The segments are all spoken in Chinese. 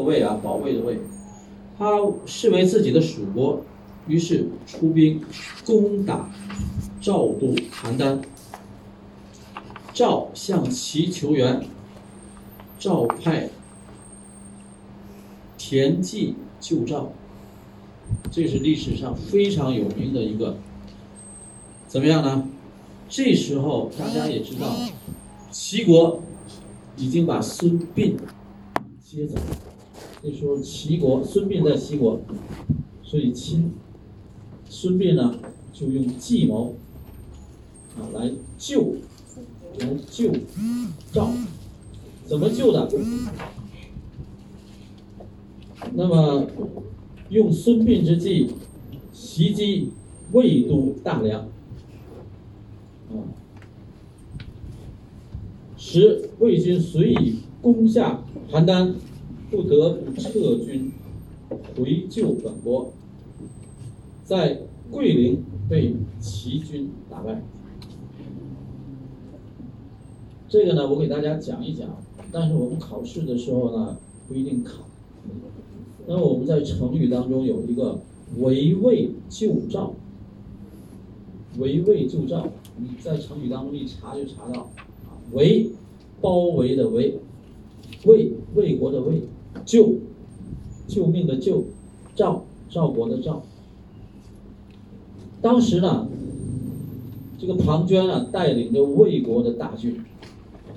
卫啊，保卫的卫，他视为自己的属国，于是出兵攻打赵都邯郸。赵向齐求援，赵派田忌救赵，这是历史上非常有名的一个。怎么样呢？这时候大家也知道，齐国已经把孙膑接走了。这时候齐国孙膑在齐国，所以亲孙膑呢就用计谋啊来救来救赵，怎么救的？那么用孙膑之计袭击魏都大梁，啊，使魏军随以攻下邯郸。不得不撤军回救本国，在桂林被齐军打败。这个呢，我给大家讲一讲，但是我们考试的时候呢不一定考。那我们在成语当中有一个围魏救赵，围魏救赵，你在成语当中一查就查到，啊，围包围的围，魏魏国的魏。救，救命的救，赵赵国的赵。当时呢，这个庞涓啊，带领着魏国的大军，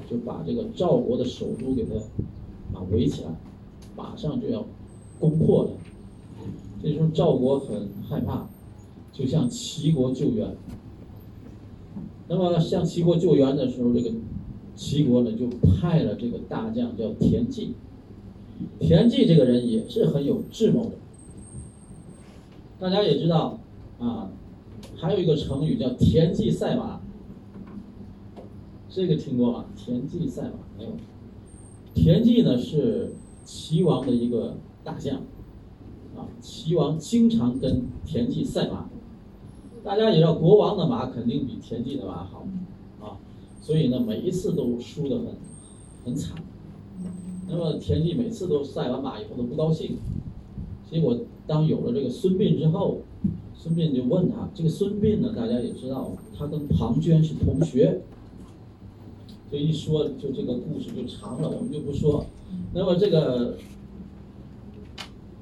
就把这个赵国的首都给他啊围起来，马上就要攻破了。这时候赵国很害怕，就向齐国救援。那么向齐国救援的时候，这个齐国呢就派了这个大将叫田忌。田忌这个人也是很有智谋的，大家也知道啊，还有一个成语叫田忌赛马，这个听过吗？田忌赛马没有？田忌呢是齐王的一个大将，啊，齐王经常跟田忌赛马，大家也知道国王的马肯定比田忌的马好，啊，所以呢每一次都输得很很惨。那么田忌每次都赛完马以后都不高兴，结果当有了这个孙膑之后，孙膑就问他，这个孙膑呢，大家也知道，他跟庞涓是同学，这一说就这个故事就长了，我们就不说。那么这个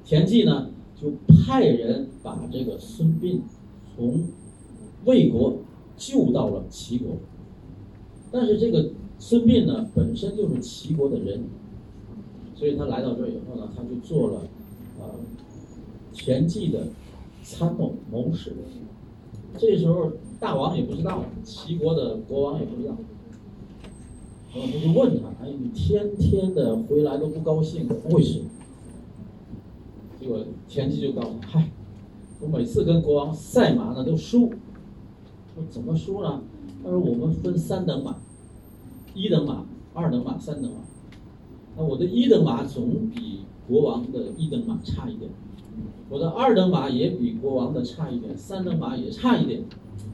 田忌呢，就派人把这个孙膑从魏国救到了齐国，但是这个孙膑呢，本身就是齐国的人。所以他来到这儿以后呢，他就做了，呃，田忌的参谋谋士。这时候大王也不知道，齐国的国王也不知道。然后他就问他：“哎，你天天的回来都不高兴，为什么？”结果田忌就告诉他：“嗨，我每次跟国王赛马呢都输。说怎么输呢？他说我们分三等马，一等马、二等马、三等马。”那我的一等马总比国王的一等马差一点，我的二等马也比国王的差一点，三等马也差一点，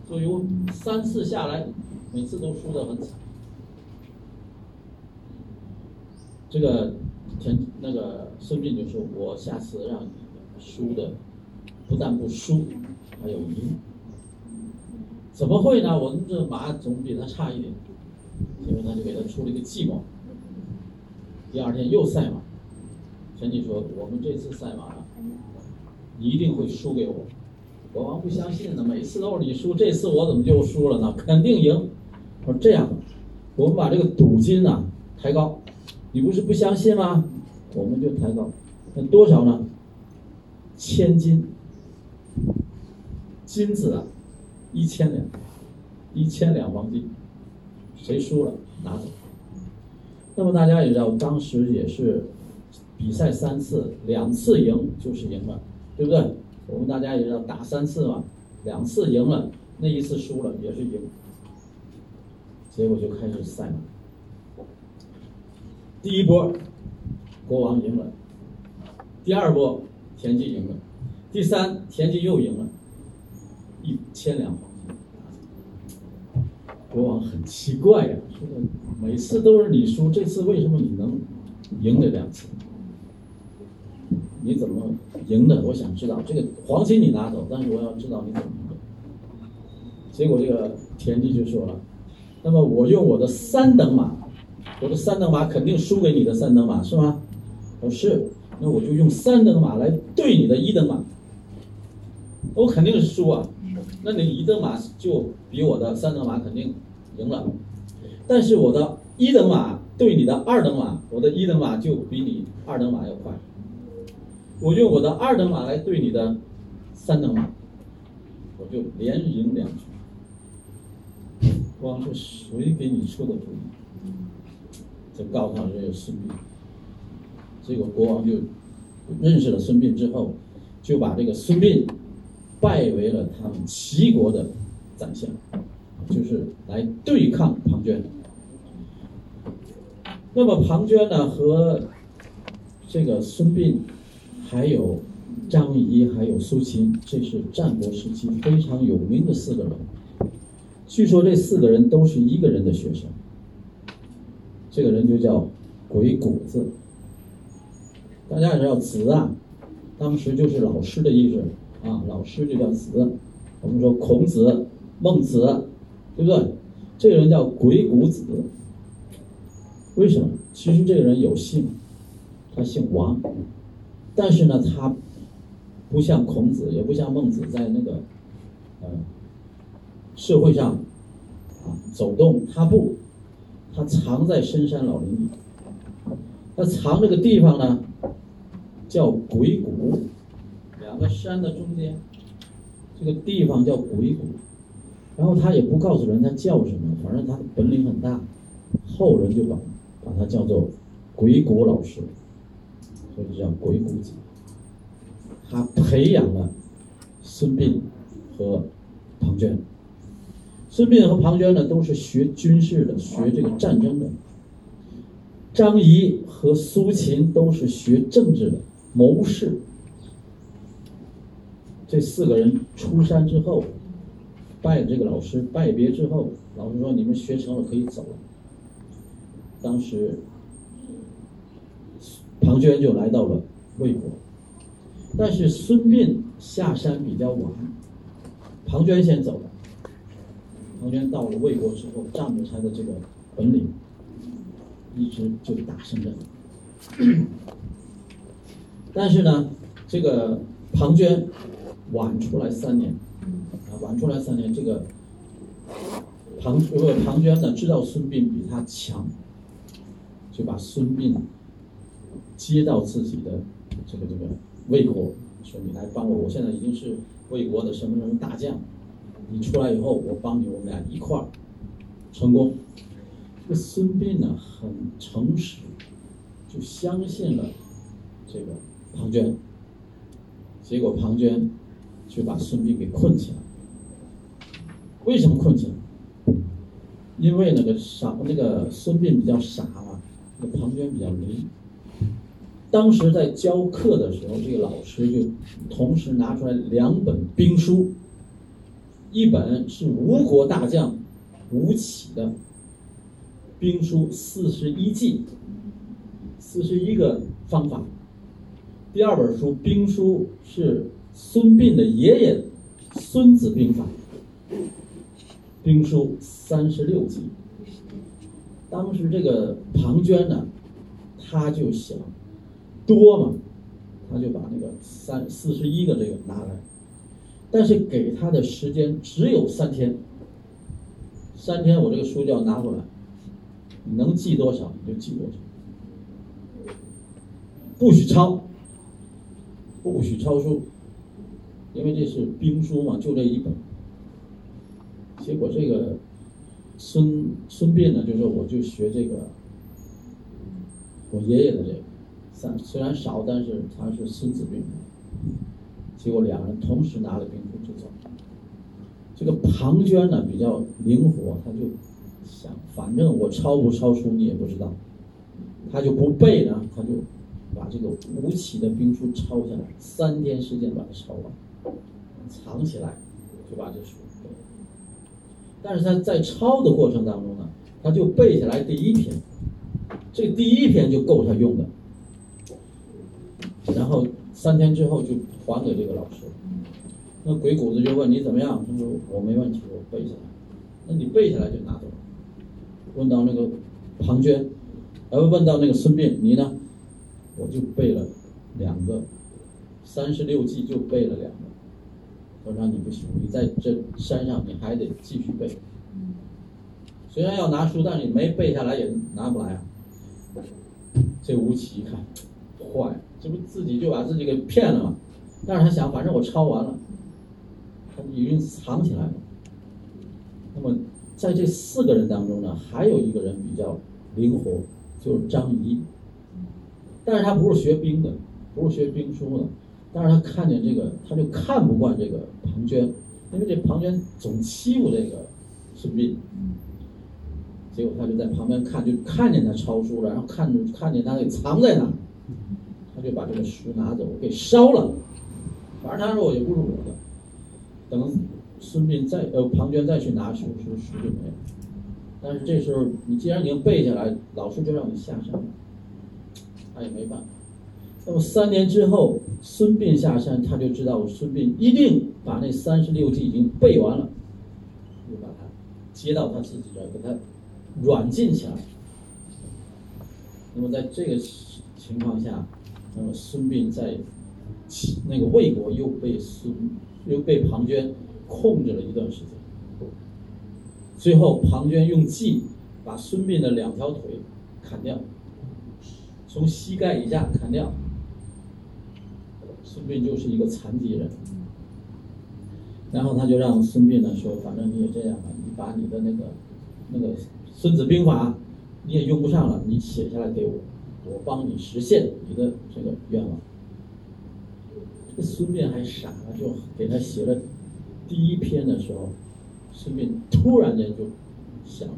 所以我三次下来，每次都输得很惨。这个田那个孙膑就说：“我下次让你输的不但不输，还有赢。怎么会呢？我们这马总比他差一点。”结果他就给他出了一个计谋。第二天又赛马，田忌说：“我们这次赛马，你一定会输给我。”国王不相信呢，每次都是你输，这次我怎么就输了呢？肯定赢。说这样，我们把这个赌金呢抬高，你不是不相信吗？我们就抬高，那多少呢？千金，金子啊，一千两，一千两黄金，谁输了拿走。那么大家也知道，当时也是比赛三次，两次赢就是赢了，对不对？我们大家也知道，打三次嘛，两次赢了，那一次输了也是赢。结果就开始赛马。第一波，国王赢了；第二波，田忌赢了；第三，田忌又赢了，一千两黄金。国王很奇怪呀，说每次都是你输，这次为什么你能赢了两次？你怎么赢的？我想知道这个黄金你拿走，但是我要知道你怎么赢的。结果这个田忌就说了，那么我用我的三等马，我的三等马肯定输给你的三等马是吗？不是，那我就用三等马来对你的一等马，我肯定是输啊。那你一等马就比我的三等马肯定赢了，但是我的一等马对你的二等马，我的一等马就比你二等马要快。我用我的二等马来对你的三等马，我就连赢两局。光是谁给你出的主意？就告诉他这个孙膑。结果国王就认识了孙膑之后，就把这个孙膑拜为了他们齐国的宰相，就是来对抗庞涓。那么庞涓呢和这个孙膑，还有张仪，还有苏秦，这是战国时期非常有名的四个人。据说这四个人都是一个人的学生，这个人就叫鬼谷子。大家也知道子啊，当时就是老师的意思啊，老师就叫子。我们说孔子、孟子，对不对？这个人叫鬼谷子。为什么？其实这个人有姓，他姓王，但是呢，他不像孔子，也不像孟子，在那个呃社会上啊走动，他不，他藏在深山老林里。他藏这个地方呢？叫鬼谷，两个山的中间，这个地方叫鬼谷。然后他也不告诉人他叫什么，反正他的本领很大，后人就把把他叫做鬼谷老师，所以叫鬼谷子。他培养了孙膑和庞涓。孙膑和庞涓呢，都是学军事的，学这个战争的。张仪和苏秦都是学政治的。谋士，这四个人出山之后，拜这个老师，拜别之后，老师说：“你们学成了，可以走了。”当时，庞涓就来到了魏国，但是孙膑下山比较晚，庞涓先走了。庞涓到了魏国之后，仗着他的这个本领，一直就打胜仗。但是呢，这个庞涓晚出来三年，啊，晚出来三年，这个庞呃庞涓呢知道孙膑比他强，就把孙膑接到自己的这个这个魏国，说你来帮我，我现在已经是魏国的什么什么大将，你出来以后，我帮你，我们俩一块儿成功。这个孙膑呢很诚实，就相信了这个。庞涓，结果庞涓就把孙膑给困起来。为什么困起来？因为那个傻，那个孙膑比较傻，那庞涓比较灵。当时在教课的时候，这个老师就同时拿出来两本兵书，一本是吴国大将吴起的兵书四十一计，四十一个方法。第二本书兵书是孙膑的爷爷《孙子兵法》，兵书三十六计。当时这个庞涓呢，他就想多嘛，他就把那个三四十一个这个拿来，但是给他的时间只有三天，三天我这个书就要拿过来，能记多少你就记多少，不许抄。不许抄书，因为这是兵书嘛，就这一本。结果这个孙孙膑呢，就说我就学这个我爷爷的这个，三虽然少，但是他是孙子兵法。结果两人同时拿了兵书就走。这个庞涓呢比较灵活，他就想，反正我抄不抄书你也不知道，他就不背呢，他就。把这个吴起的兵书抄下来，三天时间把它抄完，藏起来，就把这书。但是他在抄的过程当中呢，他就背下来第一篇，这第一篇就够他用的。然后三天之后就还给这个老师。那鬼谷子就问你怎么样？他说我没问题，我背下来。那你背下来就拿走。问到那个庞涓，呃，问到那个孙膑，你呢？我就背了两个，三十六计就背了两个。我说你不行，你在这山上你还得继续背。虽然要拿书，但是你没背下来也拿不来啊。这吴起一看，坏，这不自己就把自己给骗了吗？但是他想，反正我抄完了，他已经藏起来了。那么在这四个人当中呢，还有一个人比较灵活，就是张仪。但是他不是学兵的，不是学兵书的，但是他看见这个，他就看不惯这个庞涓，因为这庞涓总欺负这个孙膑。结果他就在旁边看，就看见他抄书了，然后看着看见他给藏在哪，他就把这个书拿走给烧了。反正他说我也不是我的。等孙膑再呃庞涓再去拿书，书书就没了。但是这时候你既然已经背下来，老师就让你下山了，他也没办法。那么三年之后，孙膑下山，他就知道孙膑一定把那三十六计已经背完了，就把他接到他自己这儿，给他。软禁起来。那么在这个情况下，那么孙膑在那个魏国又被孙又被庞涓控制了一段时间。最后，庞涓用计把孙膑的两条腿砍掉，从膝盖以下砍掉，孙膑就是一个残疾人。然后他就让孙膑呢说：“反正你也这样了，你把你的那个那个。”《孙子兵法》你也用不上了，你写下来给我，我帮你实现你的这个愿望。这个孙膑还傻了，就给他写了第一篇的时候，孙膑突然间就想：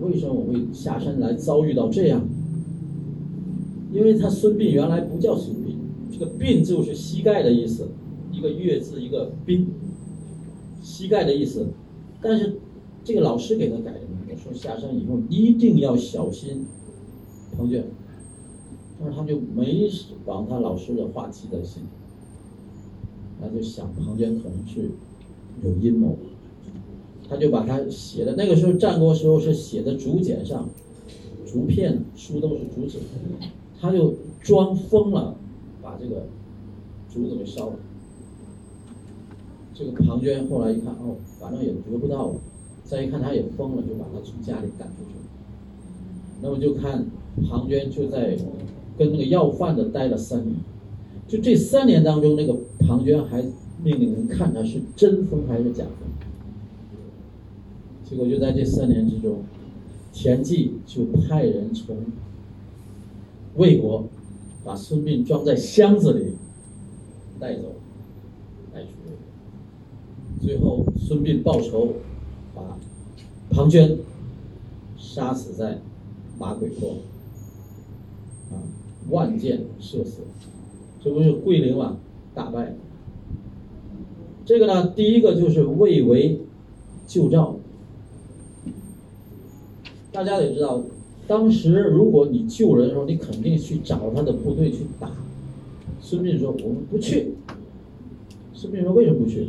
为什么我会下山来遭遇到这样？因为他孙膑原来不叫孙膑，这个“膑”就是膝盖的意思，一个月字一个“兵”，膝盖的意思。但是这个老师给他改的。说下山以后一定要小心庞涓，但是他就没往他老师的话记在心，他就想庞涓可能是有阴谋，他就把他写的那个时候战国时候是写的竹简上，竹片书都是竹简，他就装疯了，这个竹子给烧了。这个庞涓后来一看，哦，反正也得不到了。再一看，他也疯了，就把他从家里赶出去。那么就看庞涓就在跟那个要饭的待了三年，就这三年当中，那个庞涓还命令人看他是真疯还是假疯。结果就在这三年之中，田忌就派人从魏国把孙膑装在箱子里带走，带去。最后孙膑报仇。把庞涓杀死在马嵬坡，啊，万箭射死，这不是桂林吗？打败。这个呢，第一个就是魏为救赵。大家得知道，当时如果你救人的时候，你肯定去找他的部队去打。孙膑说：“我们不去。”孙膑说：“为什么不去？”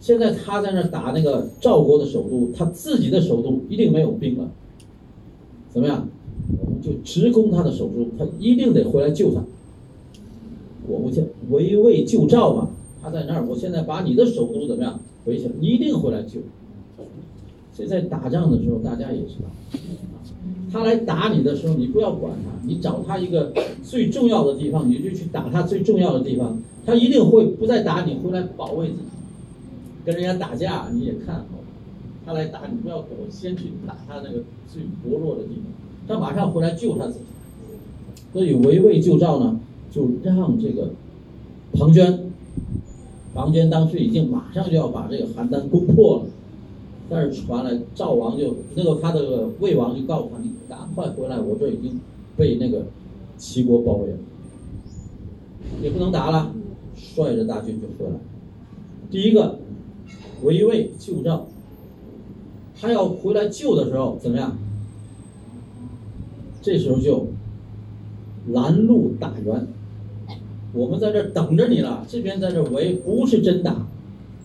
现在他在那打那个赵国的首都，他自己的首都一定没有兵了。怎么样？我们就直攻他的首都，他一定得回来救他。我不去，围魏救赵嘛，他在那儿，我现在把你的首都怎么样围起来，你一定回来救。所以在打仗的时候，大家也知道，他来打你的时候，你不要管他，你找他一个最重要的地方，你就去打他最重要的地方，他一定会不再打你，回来保卫自己。跟人家打架，你也看好，他来打你，不要躲，先去打他那个最薄弱的地方，他马上回来救他自己。所以围魏救赵呢，就让这个庞涓，庞涓当时已经马上就要把这个邯郸攻破了，但是传来赵王就那个他的魏王就告诉他，你赶快回来，我这已经被那个齐国包围了，也不能打了，率着大军就回来。第一个。围魏救赵，他要回来救的时候怎么样？这时候就拦路打援，我们在这等着你了，这边在这围，不是真打，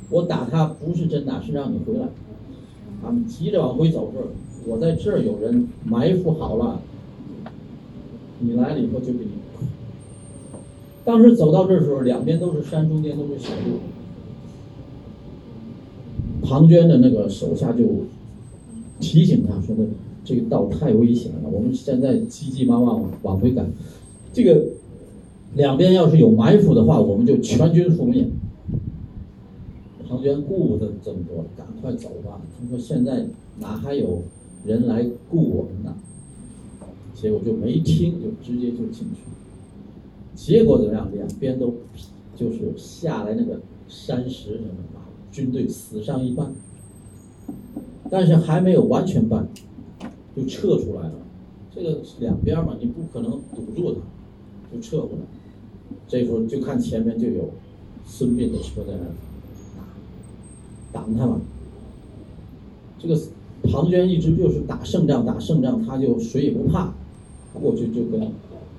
我打他不是真打，是让你回来。他们急着往回走时，我在这儿有人埋伏好了，你来了以后就给你。当时走到这时候，两边都是山，中间都是小路。庞涓的那个手下就提醒他说的。这个道太危险了，我们现在急急忙忙往回赶。这个两边要是有埋伏的话，我们就全军覆灭。庞涓顾不得这么多了，赶快走吧。他说：“现在哪还有人来顾我们呢？”结果就没听，就直接就进去。结果怎么样？两边都就是下来那个山石什么的，军队死伤一半，但是还没有完全败。就撤出来了，这个两边嘛，你不可能堵住他，就撤回来。这时候就看前面就有孙膑的车在那打，挡他嘛。这个庞涓一直就是打胜仗，打胜仗，他就谁也不怕，过去就跟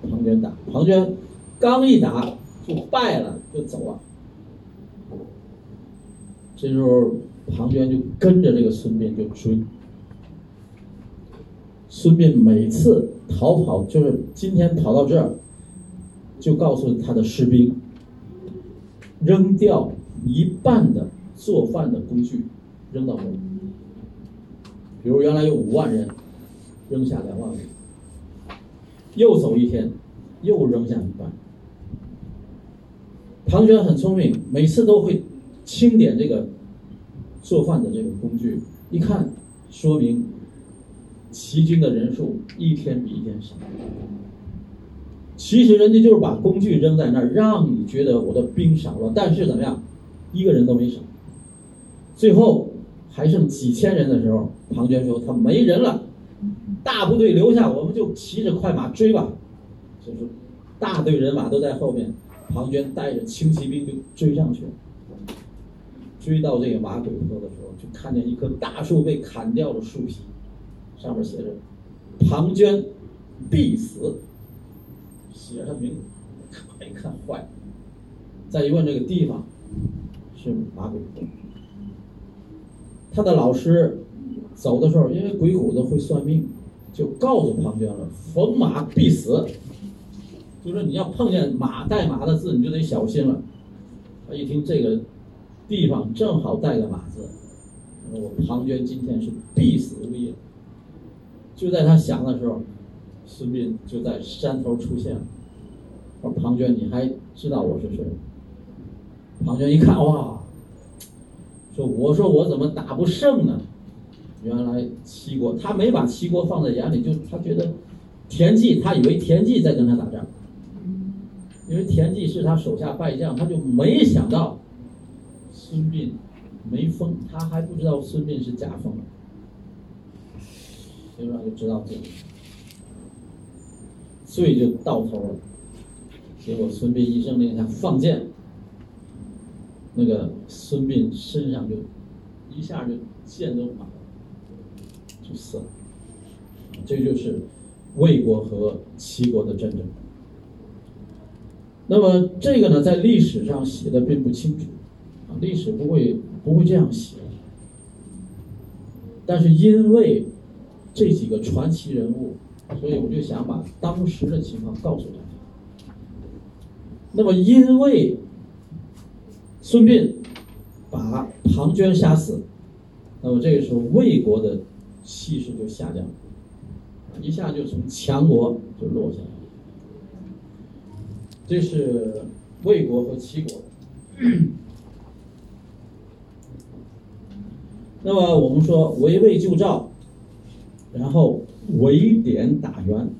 庞涓打。庞涓刚一打就败了，就走了。这时候庞涓就跟着这个孙膑就追。孙膑每次逃跑，就是今天跑到这儿，就告诉他的士兵，扔掉一半的做饭的工具，扔到这儿。比如原来有五万人，扔下两万人。又走一天，又扔下一半。庞涓很聪明，每次都会清点这个做饭的这个工具，一看，说明。齐军的人数一天比一天少，其实人家就是把工具扔在那儿，让你觉得我的兵少了，但是怎么样，一个人都没少。最后还剩几千人的时候，庞涓说他没人了，大部队留下，我们就骑着快马追吧。就是大队人马都在后面，庞涓带着轻骑兵就追上去了。追到这个马鬼坡的时候，就看见一棵大树被砍掉了树皮。上面写着“庞涓必死”，写上名字，看一看坏。再一问这个地方，是马鬼坡。他的老师走的时候，因为鬼谷子会算命，就告诉庞涓了：“逢马必死。”就说你要碰见马带马的字，你就得小心了。他一听这个地方正好带个马字，我庞涓今天是必死无疑。就在他想的时候，孙膑就在山头出现了。说：“庞涓，你还知道我是谁？”庞涓一看，哇，说：“我说我怎么打不胜呢？”原来齐国，他没把齐国放在眼里，就他觉得田忌，他以为田忌在跟他打仗，因为田忌是他手下败将，他就没想到孙膑没封，他还不知道孙膑是假封。所以说就知道这个罪就到头了。结果孙膑一声令下放箭，那个孙膑身上就一下就箭都满了，就死了。这就是魏国和齐国的战争。那么这个呢，在历史上写的并不清楚，啊，历史不会不会这样写。但是因为这几个传奇人物，所以我就想把当时的情况告诉大家。那么，因为孙膑把庞涓杀死，那么这个时候魏国的气势就下降了，一下就从强国就落下来。这是魏国和齐国。那么我们说围魏救赵。然后围点打援，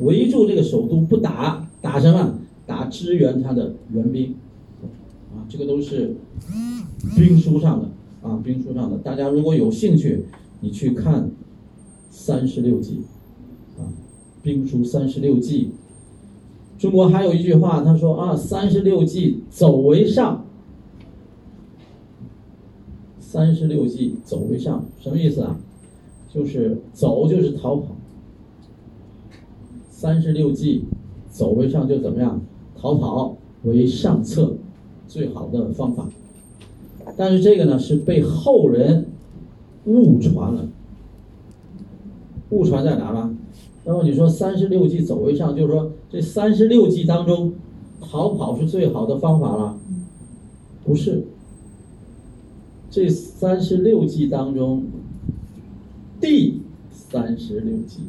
围住这个首都不打，打什么？打支援他的援兵，这个都是兵书上的啊，兵书上的。大家如果有兴趣，你去看《三十六计》，啊，兵书《三十六计》。中国还有一句话，他说啊，《三十六计》走为上，《三十六计》走为上，什么意思啊？就是走就是逃跑，三十六计，走为上就怎么样？逃跑，为上策，最好的方法。但是这个呢是被后人误传了，误传在哪呢？那么你说三十六计走为上，就是说这三十六计当中，逃跑是最好的方法了？不是。这三十六计当中，第三十六计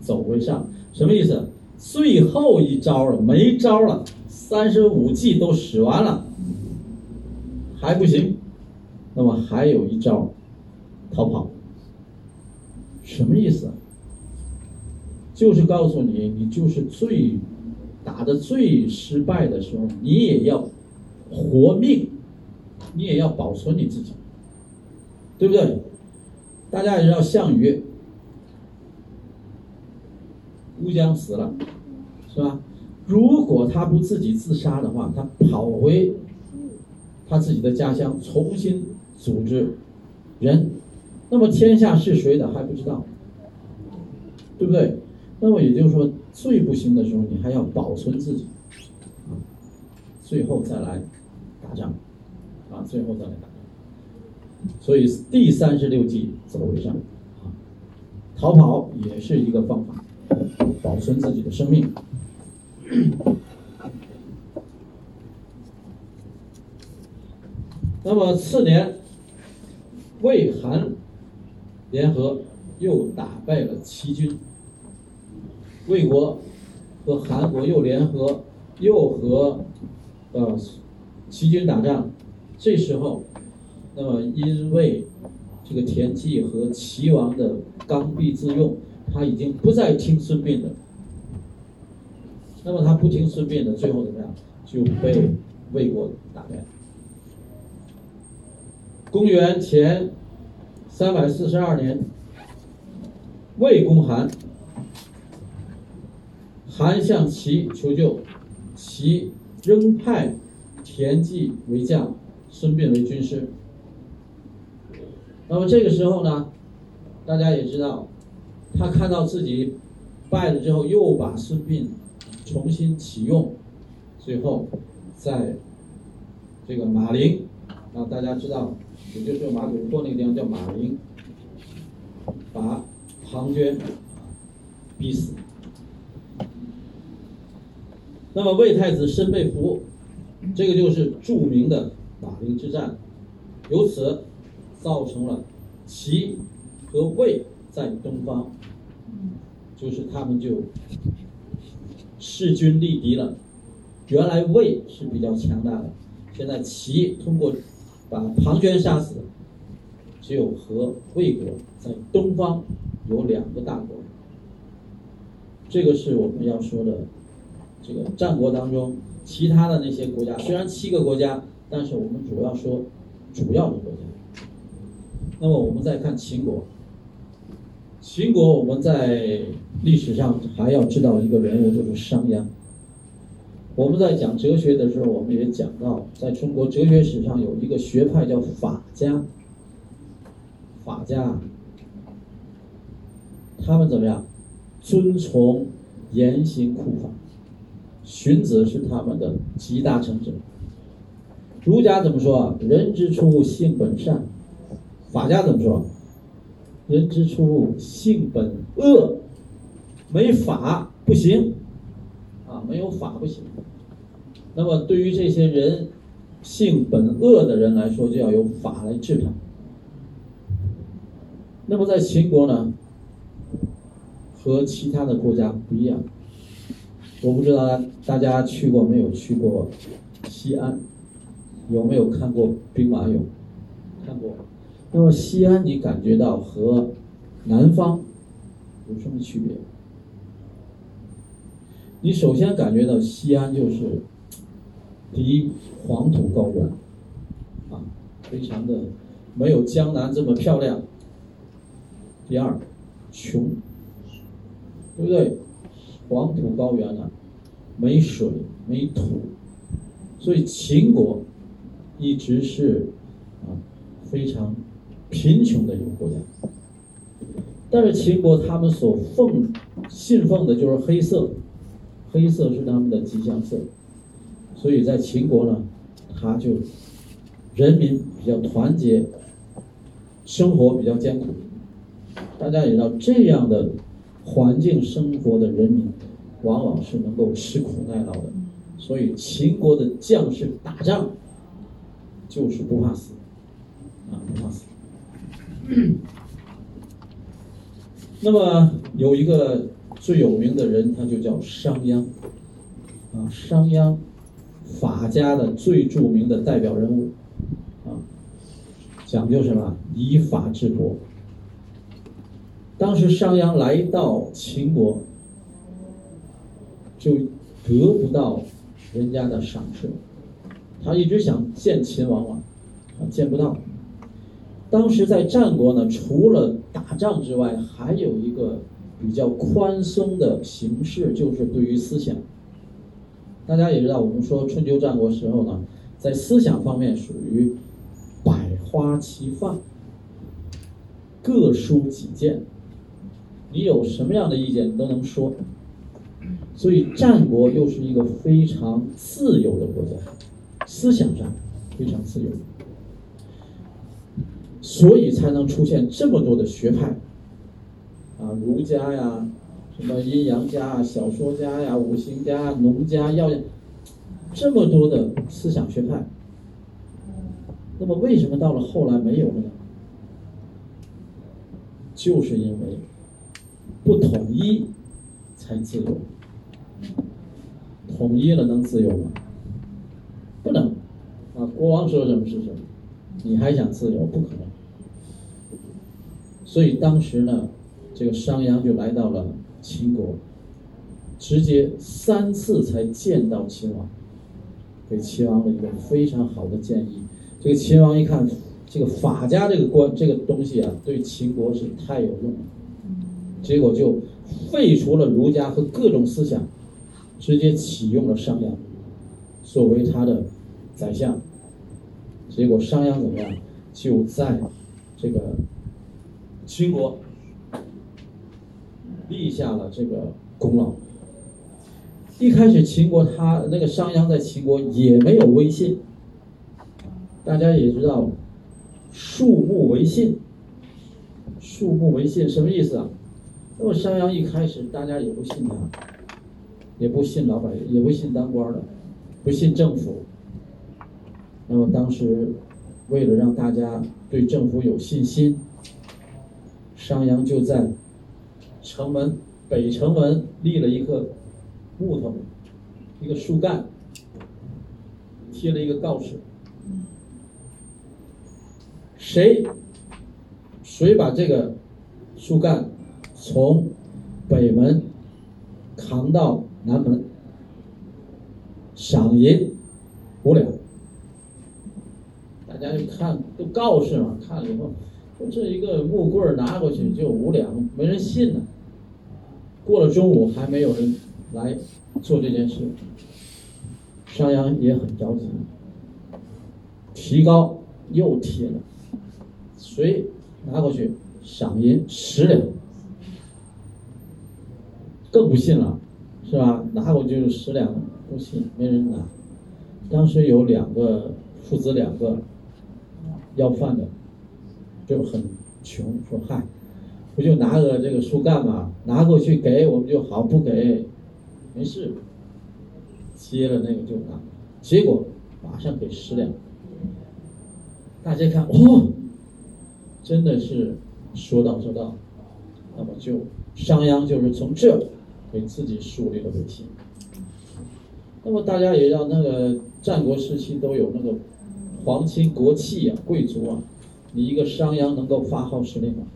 走为上，什么意思？最后一招了，没招了，三十五计都使完了，还不行，那么还有一招，逃跑。什么意思？就是告诉你，你就是最打的最失败的时候，你也要活命。你也要保存你自己，对不对？大家也知道项羽，乌江死了，是吧？如果他不自己自杀的话，他跑回他自己的家乡，重新组织人，那么天下是谁的还不知道，对不对？那么也就是说，最不行的时候，你还要保存自己，啊，最后再来打仗。啊，最后再来打，所以第三十六计走为上，啊，逃跑也是一个方法，保存自己的生命。那么次年，魏韩联合又打败了齐军，魏国和韩国又联合，又和呃齐军打仗。这时候，那么因为这个田忌和齐王的刚愎自用，他已经不再听孙膑的。那么他不听孙膑的，最后怎么样？就被魏国打败。公元前三百四十二年，魏攻韩，韩向齐求救，齐仍派田忌为将。孙膑为军师，那么这个时候呢，大家也知道，他看到自己败了之后，又把孙膑重新启用，最后在这个马陵，啊，大家知道，也就是马嵬坡那个地方叫马陵，把庞涓逼死。那么魏太子申被俘，这个就是著名的。马陵之战，由此造成了齐和魏在东方，就是他们就势均力敌了。原来魏是比较强大的，现在齐通过把庞涓杀死，就和魏国在东方有两个大国。这个是我们要说的，这个战国当中其他的那些国家，虽然七个国家。但是我们主要说主要的国家。那么我们再看秦国。秦国我们在历史上还要知道一个人物，就是商鞅。我们在讲哲学的时候，我们也讲到，在中国哲学史上有一个学派叫法家。法家，他们怎么样？遵从严刑酷法，荀子是他们的集大成者。儒家怎么说？人之初，性本善。法家怎么说？人之初，性本恶。没法不行，啊，没有法不行。那么对于这些人性本恶的人来说，就要有法来治他。那么在秦国呢，和其他的国家不一样。我不知道大家去过没有？去过西安。有没有看过兵马俑？看过。那么西安，你感觉到和南方有什么区别？你首先感觉到西安就是第一黄土高原，啊，非常的没有江南这么漂亮。第二，穷，对不对？黄土高原啊，没水没土，所以秦国。一直是啊非常贫穷的一个国家，但是秦国他们所奉信奉的就是黑色，黑色是他们的吉祥色，所以在秦国呢，他就人民比较团结，生活比较艰苦。大家也知道，这样的环境生活的人民，往往是能够吃苦耐劳的。所以秦国的将士打仗就是不怕死，啊，不怕死。那么有一个最有名的人，他就叫商鞅，啊，商鞅，法家的最著名的代表人物，啊，讲究什么？以法治国。当时商鞅来到秦国，就得不到人家的赏识，他一直想见秦王嘛，啊，见不到。当时在战国呢，除了打仗之外，还有一个比较宽松的形式，就是对于思想。大家也知道，我们说春秋战国时候呢，在思想方面属于百花齐放，各抒己见。你有什么样的意见，你都能说。所以战国又是一个非常自由的国家，思想上非常自由。所以才能出现这么多的学派，啊，儒家呀，什么阴阳家啊，小说家呀，五行家、农家、药家，这么多的思想学派。那么为什么到了后来没有了呢？就是因为不统一才自由，统一了能自由吗？不能，啊，国王说什么是什么，你还想自由？不可能。所以当时呢，这个商鞅就来到了秦国，直接三次才见到秦王，给秦王了一个非常好的建议。这个秦王一看，这个法家这个关这个东西啊，对秦国是太有用了，结果就废除了儒家和各种思想，直接启用了商鞅作为他的宰相。结果商鞅怎么样？就在这个。秦国立下了这个功劳。一开始，秦国他那个商鞅在秦国也没有威信。大家也知道，树木为信，树木为信什么意思啊？那么商鞅一开始大家也不信他，也不信老百姓，也不信当官的，不信政府。那么当时为了让大家对政府有信心。商鞅就在城门北城门立了一个木头，一个树干，贴了一个告示：谁谁把这个树干从北门扛到南门，赏银五两。大家就看都告示嘛，看了以后。这一个木棍拿过去就五两，没人信呢。过了中午还没有人来做这件事，商鞅也很着急，提高又提了，谁拿过去赏银十两，更不信了，是吧？拿过去就十两不信，没人拿。当时有两个父子两个要饭的。就很穷，说嗨，不就拿个这个树干嘛，拿过去给我们就好，不给没事。接了那个就拿，结果马上给十两。大家看，哦，真的是说到做到。那么就商鞅就是从这给自己树立了威信。那么大家也让那个战国时期都有那个皇亲国戚啊，贵族啊。你一个商鞅能够发号施令吗？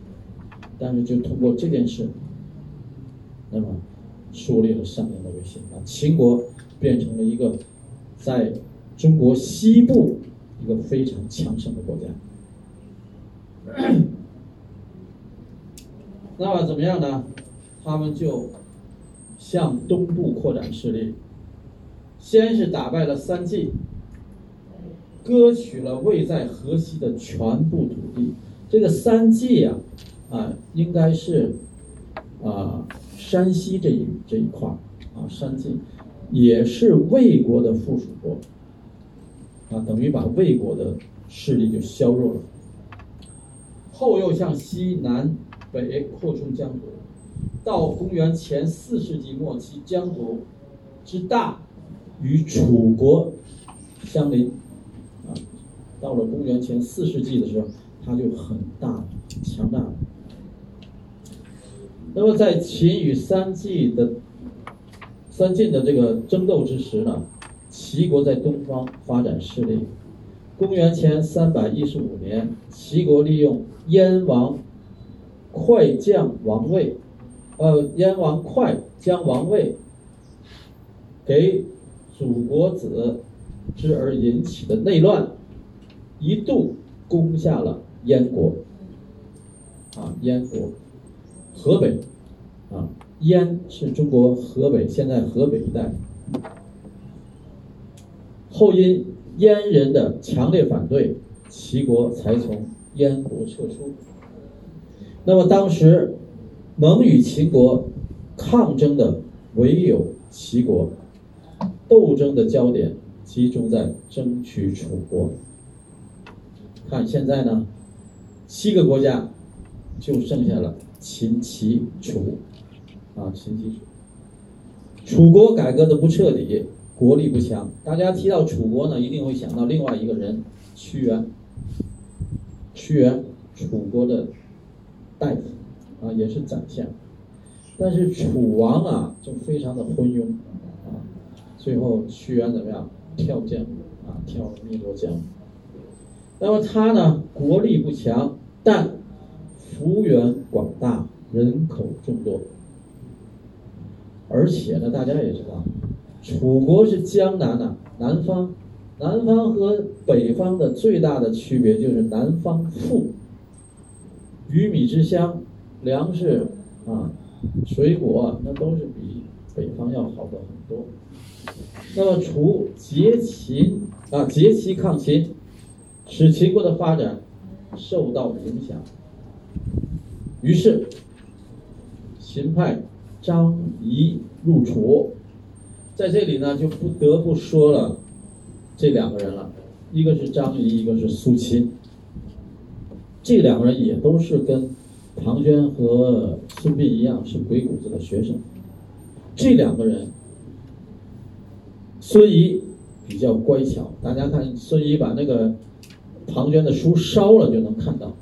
但是就通过这件事，那么树立了商鞅的威信把，秦国变成了一个在中国西部一个非常强盛的国家。那么怎么样呢？他们就向东部扩展势力，先是打败了三晋。割取了位在河西的全部土地，这个三晋呀，啊，应该是啊山西这一这一块儿啊山晋，也是魏国的附属国，啊，等于把魏国的势力就削弱了。后又向西南北扩充疆土，到公元前四世纪末期，疆土之大与楚国相邻，到了公元前四世纪的时候，它就很大强大了。那么在秦与三晋的三晋的这个争斗之时呢，齐国在东方发展势力。公元前三百一十五年，齐国利用燕王哙将王位，呃，燕王哙将王位给祖国子之而引起的内乱，一度攻下了燕国。啊，燕国。河北，啊，燕是中国河北现在河北一带。后因燕人的强烈反对，齐国才从燕国撤出。那么当时能与秦国抗争的唯有齐国，斗争的焦点集中在争取楚国。看现在呢，七个国家就剩下了。秦、齐、楚，啊，秦、齐、楚，楚国改革的不彻底，国力不强。大家提到楚国呢，一定会想到另外一个人，屈原。屈原，楚国的大夫，啊，也是宰相。但是楚王啊，就非常的昏庸，啊，最后屈原怎么样？跳江，啊，跳汨罗江。那么他呢，国力不强，但。幅员广大，人口众多，而且呢，大家也知道，楚国是江南呐，南方，南方和北方的最大的区别就是南方富，鱼米之乡，粮食啊，水果那都是比北方要好的很多。那么楚结秦啊，结齐抗秦，使秦国的发展受到影响。于是，秦派张仪入楚，在这里呢，就不得不说了这两个人了，一个是张仪，一个是苏秦。这两个人也都是跟庞涓和孙膑一样，是鬼谷子的学生。这两个人，孙仪比较乖巧，大家看孙仪把那个庞涓的书烧了，就能看到。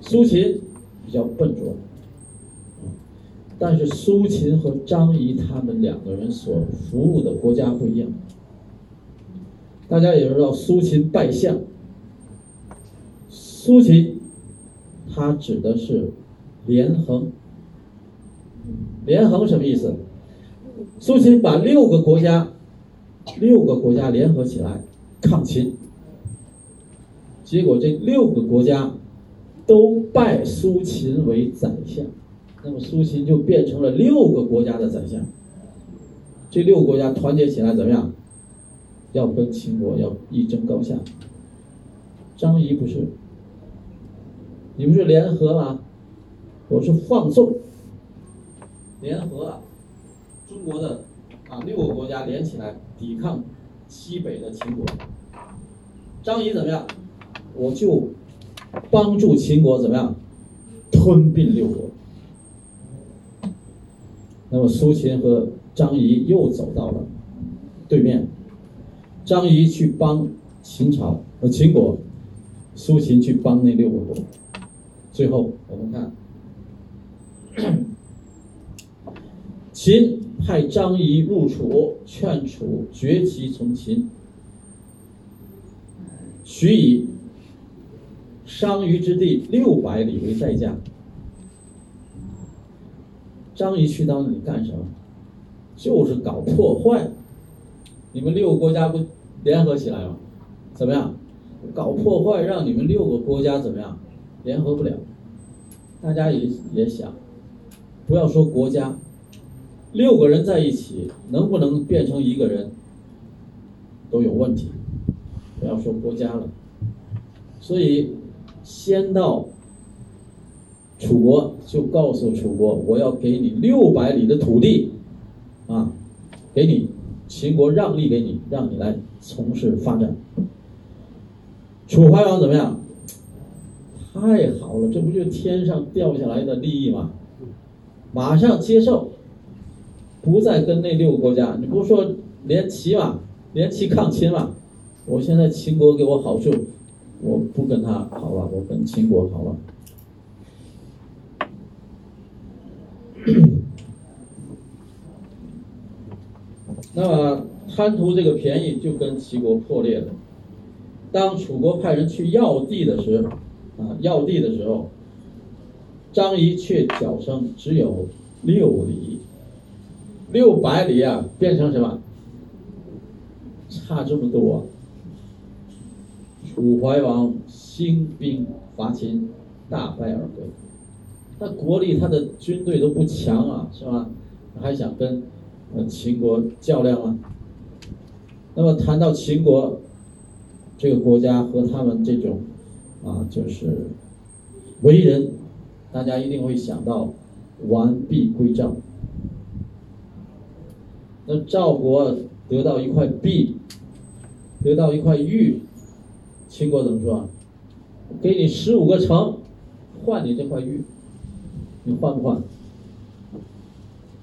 苏秦。比较笨拙，但是苏秦和张仪他们两个人所服务的国家不一样。大家也知道，苏秦拜相。苏秦，他指的是连横。连横什么意思？苏秦把六个国家，六个国家联合起来抗秦，结果这六个国家。都拜苏秦为宰相，那么苏秦就变成了六个国家的宰相。这六个国家团结起来怎么样？要跟秦国要一争高下。张仪不是，你不是联合吗？我是放纵。联合啊，中国的啊六个国家连起来抵抗西北的秦国。张仪怎么样？我就。帮助秦国怎么样吞并六国？那么苏秦和张仪又走到了对面，张仪去帮秦朝和秦国，苏秦去帮那六个国。最后我们看，秦派张仪入楚，劝楚绝其从秦，许以。商於之地六百里为代价。张仪去到那里干什么？就是搞破坏。你们六个国家不联合起来吗？怎么样？搞破坏，让你们六个国家怎么样？联合不了。大家也也想，不要说国家，六个人在一起能不能变成一个人，都有问题。不要说国家了，所以。先到楚国，就告诉楚国，我要给你六百里的土地，啊，给你，秦国让利给你，让你来从事发展。楚怀王怎么样？太好了，这不就天上掉下来的利益吗？马上接受，不再跟那六个国家，你不说连齐嘛，连齐抗秦嘛？我现在秦国给我好处，我不跟他好了，我跟秦国好了。那么贪图这个便宜，就跟齐国破裂了。当楚国派人去要地的时候，啊，要地的时候，张仪却脚称只有六里，六百里啊，变成什么？差这么多。楚怀王兴兵伐秦，大败而归。那国力，他的军队都不强啊，是吧？还想跟呃秦国较量吗？那么谈到秦国这个国家和他们这种啊，就是为人，大家一定会想到完璧归赵。那赵国得到一块璧，得到一块玉，秦国怎么说？给你十五个城，换你这块玉。你换不换？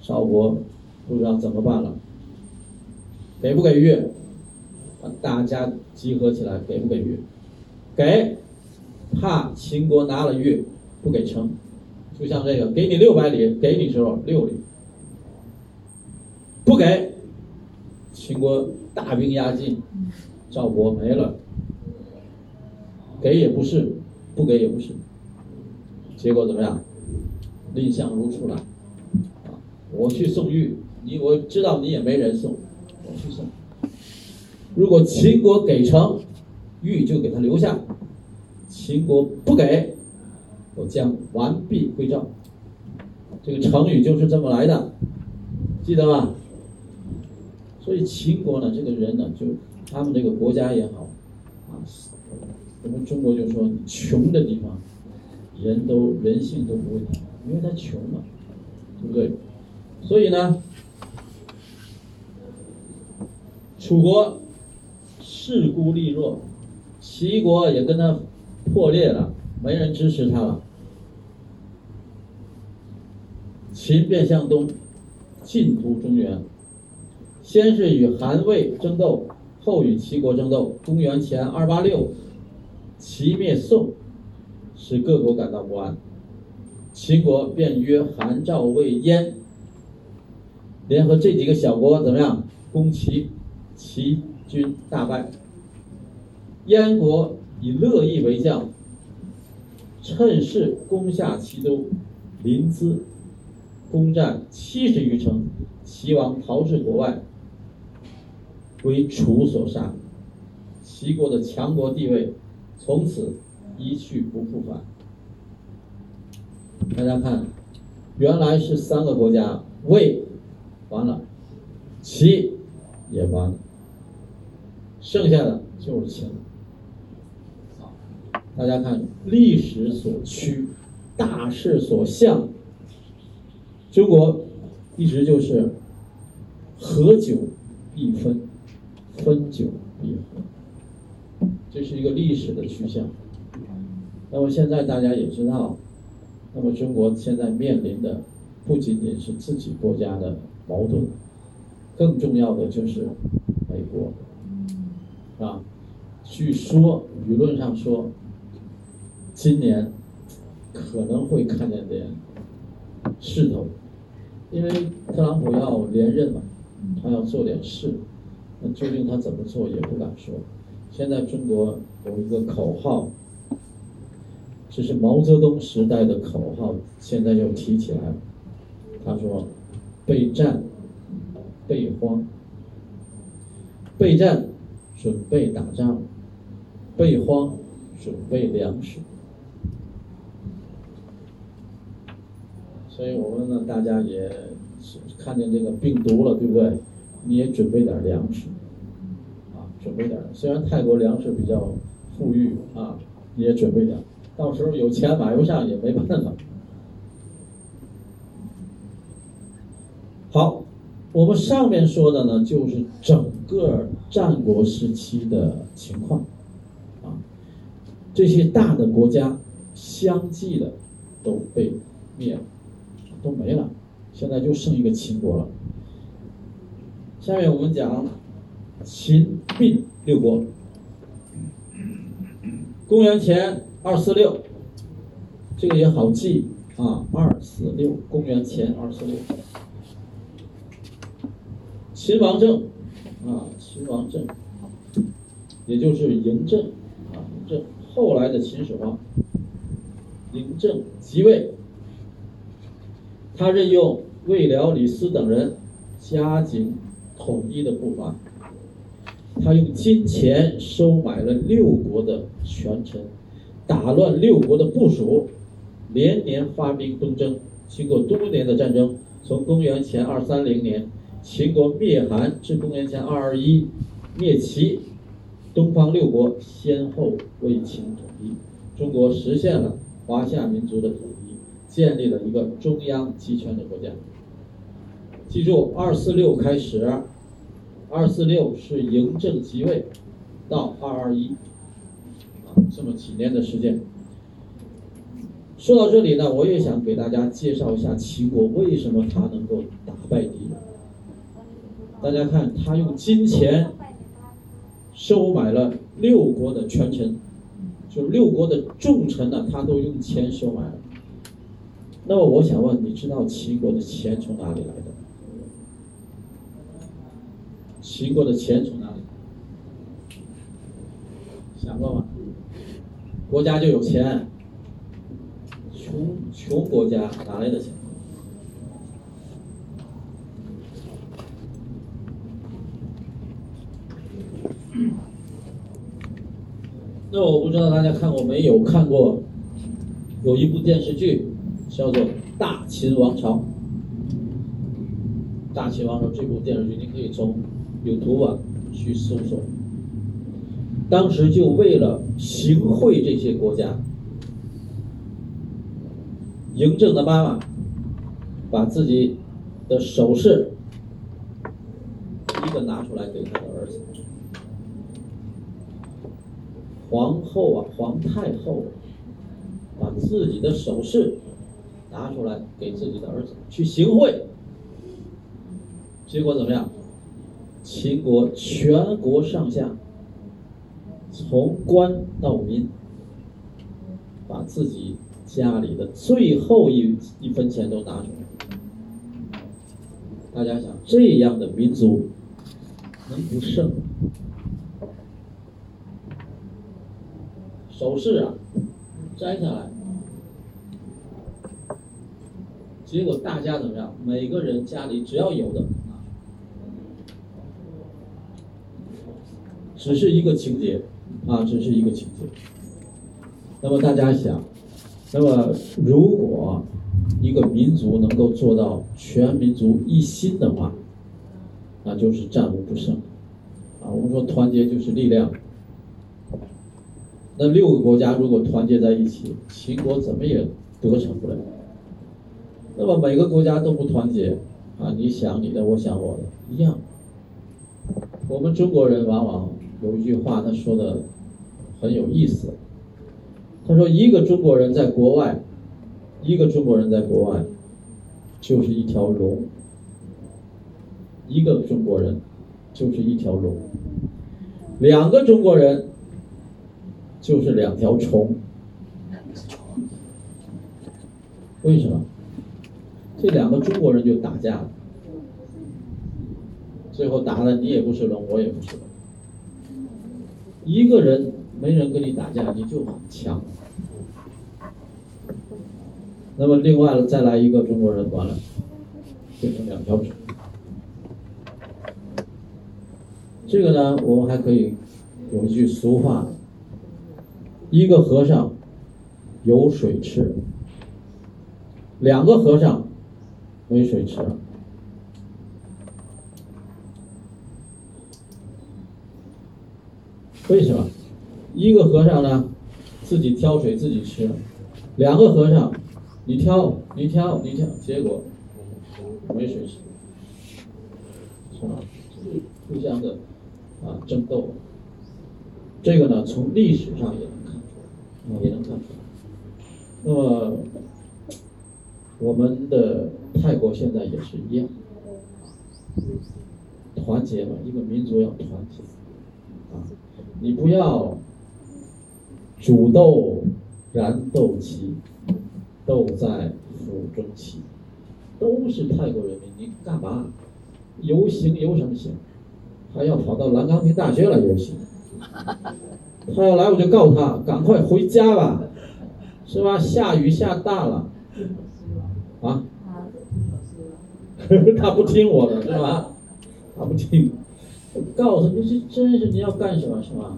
赵国不知道怎么办了，给不给玉？大家集合起来，给不给玉？给，怕秦国拿了玉不给城，就像这个，给你六百里，给你时候六里，不给，秦国大兵压境，赵国没了，给也不是，不给也不是，结果怎么样？蔺相如出来，啊，我去送玉，你我知道你也没人送，我去送。如果秦国给成，玉就给他留下；秦国不给，我将完璧归赵。这个成语就是这么来的，记得吗？所以秦国呢，这个人呢，就他们这个国家也好，我们中国就说穷的地方，人都人性都不会。因为他穷嘛，对不对？所以呢，楚国势孤力弱，齐国也跟他破裂了，没人支持他了。秦便向东进突中原，先是与韩魏争斗，后与齐国争斗。公元前二八六，齐灭宋，使各国感到不安。秦国便约韩、赵、魏、燕联合这几个小国，怎么样攻齐？齐军大败。燕国以乐毅为将，趁势攻下齐都临淄，攻占七十余城。齐王逃至国外，为楚所杀。齐国的强国地位从此一去不复返。大家看，原来是三个国家，魏完了，齐也完了，剩下的就是秦。大家看，历史所趋，大势所向，中国一直就是合久必分，分久，这是一个历史的趋向。那么现在大家也知道。那么中国现在面临的不仅仅是自己国家的矛盾，更重要的就是美国，啊，据说舆论上说，今年可能会看见点势头，因为特朗普要连任嘛，他要做点事，那究竟他怎么做也不敢说。现在中国有一个口号。这是毛泽东时代的口号，现在又提起来了。他说：“备战，备荒。备战，准备打仗；备荒，准备粮食。”所以我们呢，大家也看见这个病毒了，对不对？你也准备点粮食，准备点。虽然泰国粮食比较富裕啊，也准备点。到时候有钱买不上也没办法。好，我们上面说的呢，就是整个战国时期的情况，啊，这些大的国家相继的都被灭了，都没了，现在就剩一个秦国了。下面我们讲秦并六国。公元前二四六，这个也好记啊，二四六，公元前二四六。秦王政，啊，秦王政，也就是嬴政，啊，嬴政后来的秦始皇，嬴政即位，他任用魏辽、李斯等人，加紧统一的步伐。他用金钱收买了六国的权臣，打乱六国的部署，连年发兵东征。经过多年的战争，从公元前二三零年。秦国灭韩至公元前二二一灭齐，东方六国先后为秦统一，中国实现了华夏民族的统一，建立了一个中央集权的国家。记住，二四六开始，二四六是嬴政即位，到二二一，啊，这么几年的时间。说到这里呢，我也想给大家介绍一下齐国为什么他能够打败敌人。大家看，他用金钱收买了六国的权臣，就六国的重臣呢，他都用钱收买了。那么我想问，你知道齐国的钱从哪里来的？齐国的钱从哪里？想过吗？国家就有钱，穷穷国家哪来的钱？那我不知道大家看过没有？看过有一部电视剧叫做《大秦王朝》。《大秦王朝》这部电视剧，你可以从有图啊去搜索。当时就为了行贿这些国家，嬴政的妈妈把自己的首饰一个拿出来给他的儿子。皇后啊，皇太后把自己的首饰拿出来给自己的儿子去行贿，结果怎么样？秦国全国上下，从官到民，把自己家里的最后一一分钱都拿出来。大家想，这样的民族能不胜？首饰啊，摘下来，结果大家怎么样？每个人家里只要有的，只是一个情节啊，只是一个情节。那么大家想，那么如果一个民族能够做到全民族一心的话，那就是战无不胜啊。我们说团结就是力量。那六个国家如果团结在一起，秦国怎么也得逞不了。那么每个国家都不团结，啊，你想你的，我想我的，一样。我们中国人往往有一句话，他说的很有意思。他说：“一个中国人在国外，一个中国人在国外，就是一条龙。一个中国人就是一条龙，两个中国人。”就是两条虫，为什么？这两个中国人就打架了，最后打的你也不是龙，我也不是龙。一个人没人跟你打架，你就很强。那么另外再来一个中国人，完了，变成两条腿。这个呢，我们还可以有一句俗话。一个和尚有水吃，两个和尚没水吃。为什么？一个和尚呢，自己挑水自己吃；两个和尚，你挑，你挑，你挑，结果没水吃。互相的啊争斗。这个呢，从历史上也能看出来，也能看出来。那么，我们的泰国现在也是一样，团结嘛，一个民族要团结啊，你不要煮豆燃豆萁，豆在釜中泣。都是泰国人民，你干嘛游行游什么行？还要跑到蓝钢平大学来游行？他要来我就告他，赶快回家吧，是吧？下雨下大了，啊？他不听我的，是吧？他不听，我告诉你这真是你要干什么，是吧？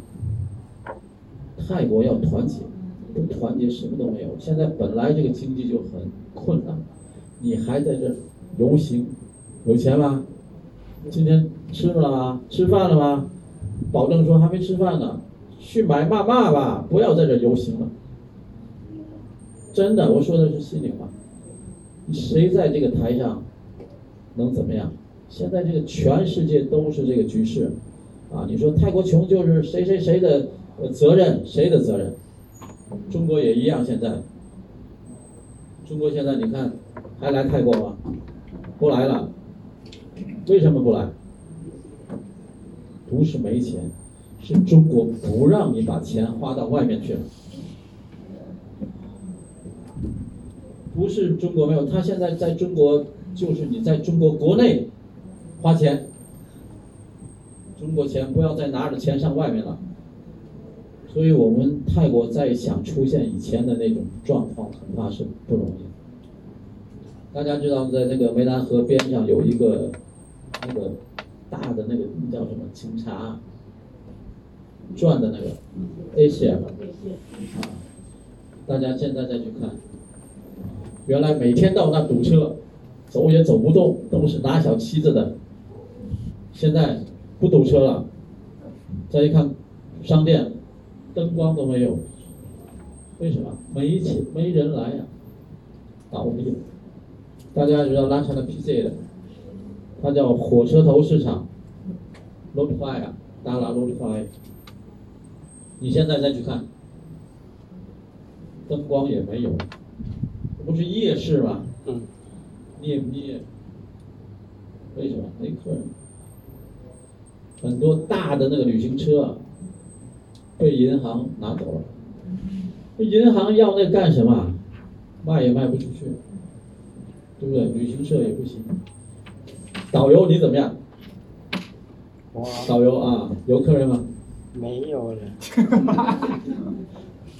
泰国要团结，不团结什么都没有。现在本来这个经济就很困难。你还在这游行，有钱吗？今天吃了吗？吃饭了吗？保证说还没吃饭呢，去买骂骂吧，不要在这游行了。真的，我说的是心里话。谁在这个台上能怎么样？现在这个全世界都是这个局势，啊，你说泰国穷就是谁谁谁的责任？谁的责任？中国也一样，现在。中国现在你看。还来泰国吗？不来了。为什么不来？不是没钱，是中国不让你把钱花到外面去了。不是中国没有，他现在在中国就是你在中国国内花钱，中国钱不要再拿着钱上外面了。所以我们泰国再想出现以前的那种状况，恐怕是不容易。大家知道，在那个湄南河边上有一个那个大的那个叫什么警察转的那个 A 线啊，大家现在再去看，原来每天到那堵车，走也走不动，都是拿小旗子的，现在不堵车了。再一看，商店灯光都没有，为什么？没钱，没人来呀，倒闭了。大家知道拉长的 PC 的，它叫火车头市场 l o t f i 啊，达拉 l o t f i 你现在再去看，灯光也没有，不是夜市吗？嗯。灭不夜？为什么没客人？很多大的那个旅行车被银行拿走了，银行要那干什么？卖也卖不出去。对不对？旅行社也不行。导游你怎么样？导游啊，有客人吗？没有了。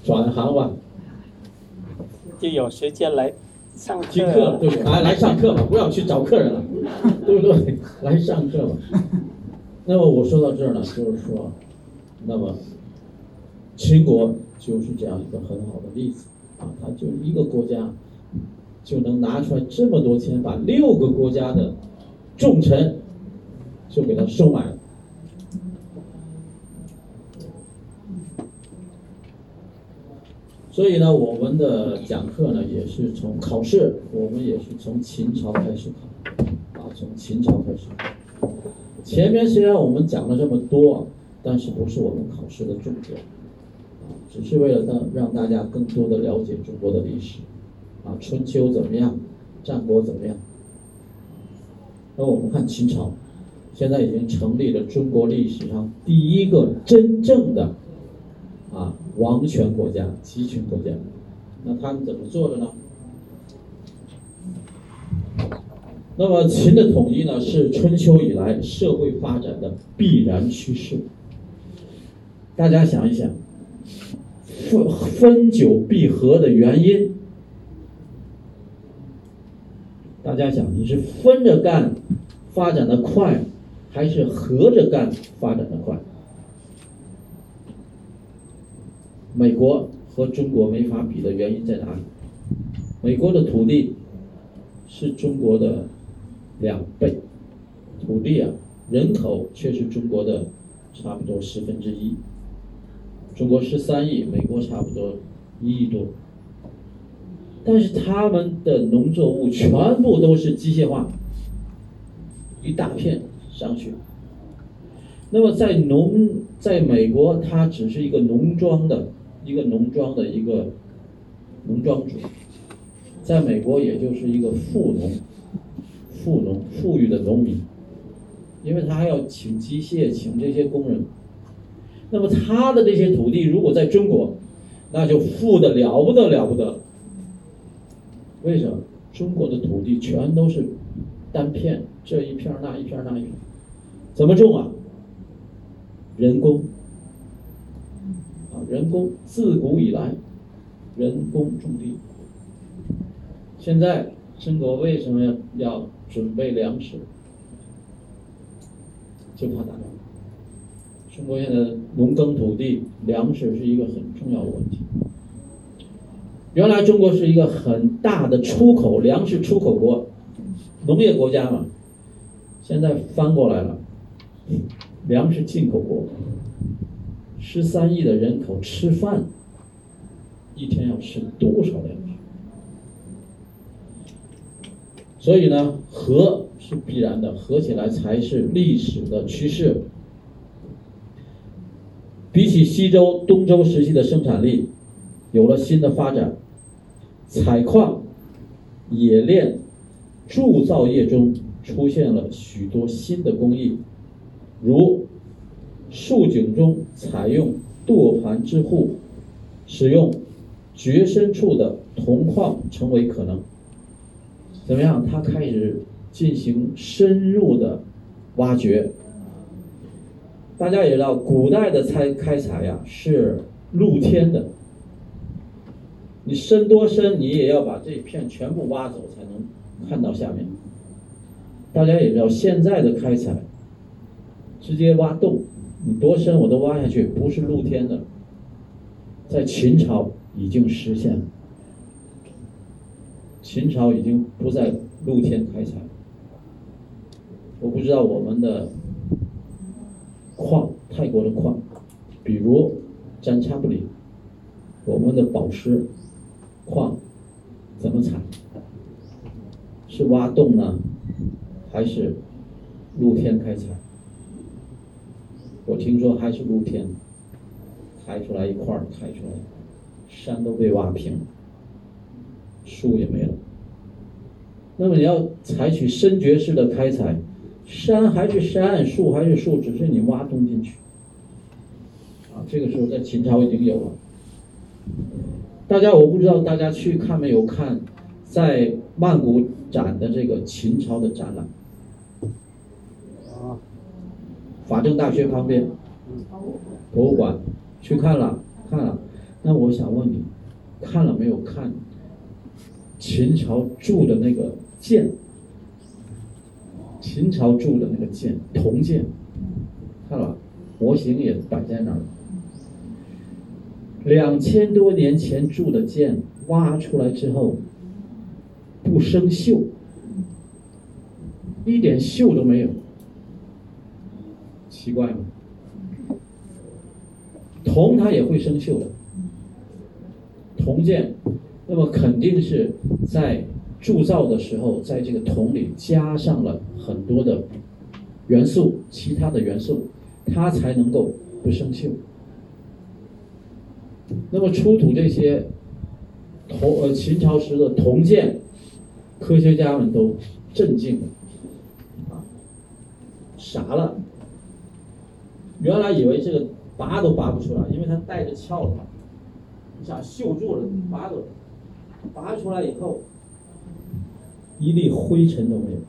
转行吧。就有时间来上课。听课对不对？来来上课吧，不要去找客人了，对不对？来上课吧。那么我说到这儿呢，就是说，那么秦国就是这样一个很好的例子啊，它就一个国家。就能拿出来这么多钱，把六个国家的重臣就给他收买了。所以呢，我们的讲课呢，也是从考试，我们也是从秦朝开始考，啊，从秦朝开始。前面虽然我们讲了这么多，但是不是我们考试的重点，啊，只是为了让让大家更多的了解中国的历史。啊，春秋怎么样？战国怎么样？那我们看秦朝，现在已经成立了中国历史上第一个真正的啊王权国家、集权国家。那他们怎么做的呢？那么秦的统一呢，是春秋以来社会发展的必然趋势。大家想一想，分分久必合的原因。大家想，你是分着干发展的快，还是合着干发展的快？美国和中国没法比的原因在哪里？美国的土地是中国的两倍，土地啊，人口却是中国的差不多十分之一。中国十三亿，美国差不多一亿多。但是他们的农作物全部都是机械化，一大片上去。那么在农，在美国，他只是一个农庄的一个农庄的一个农庄主，在美国也就是一个富农，富农富裕的农民，因为他还要请机械，请这些工人。那么他的这些土地如果在中国，那就富的了不得了不得。为什么？中国的土地全都是单片，这一片那一片那一片，怎么种啊？人工啊，人工自古以来，人工种地。现在中国为什么要要准备粮食？就怕打仗。中国现在农耕土地、粮食是一个很重要的问题。原来中国是一个很大的出口粮食出口国，农业国家嘛，现在翻过来了。粮食进口国，十三亿的人口吃饭，一天要吃多少粮食？所以呢，和是必然的，合起来才是历史的趋势。比起西周、东周时期的生产力，有了新的发展，采矿、冶炼、铸造业中出现了许多新的工艺。如竖井中采用舵盘之户，使用掘深处的铜矿成为可能。怎么样？他开始进行深入的挖掘。大家也知道，古代的采开采呀是露天的，你深多深，你也要把这片全部挖走才能看到下面。大家也知道，现在的开采。直接挖洞，你多深我都挖下去，不是露天的。在秦朝已经实现了，秦朝已经不再露天开采。我不知道我们的矿，泰国的矿，比如占差不离，我们的宝石矿怎么采？是挖洞呢，还是露天开采？我听说还是露天，抬出来一块儿，抬出来，山都被挖平，树也没了。那么你要采取深掘式的开采，山还是山，树还是树，只是你挖洞进去。啊，这个时候在秦朝已经有了。大家我不知道大家去看没有看，在曼谷展的这个秦朝的展览。啊法政大学旁边，博物馆去看了，看了。那我想问你，看了没有看？秦朝铸的那个剑，秦朝铸的那个剑，铜剑，看了，模型也摆在那儿。两千多年前铸的剑，挖出来之后不生锈，一点锈都没有。奇怪吗？铜它也会生锈的，铜剑，那么肯定是在铸造的时候，在这个铜里加上了很多的元素，其他的元素，它才能够不生锈。那么出土这些铜呃秦朝时的铜剑，科学家们都震惊了，啊，傻了。原来以为这个拔都拔不出来，因为它带着鞘嘛，你想锈住了，拔都拔出来以后，一粒灰尘都没有，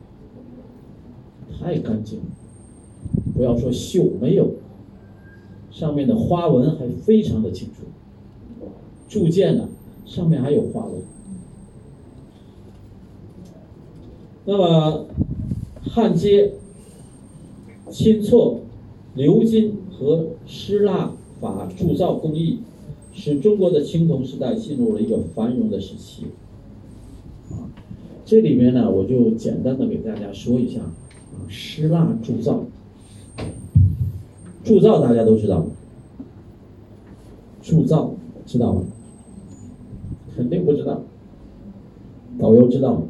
太干净了。不要说锈没有，上面的花纹还非常的清楚。铸剑呢，上面还有花纹。那么焊接、清错。鎏金和失蜡法铸造工艺，使中国的青铜时代进入了一个繁荣的时期，啊，这里面呢，我就简单的给大家说一下，啊，失蜡铸造，铸造大家都知道吗？铸造知道吗？肯定不知道，导游知道吗？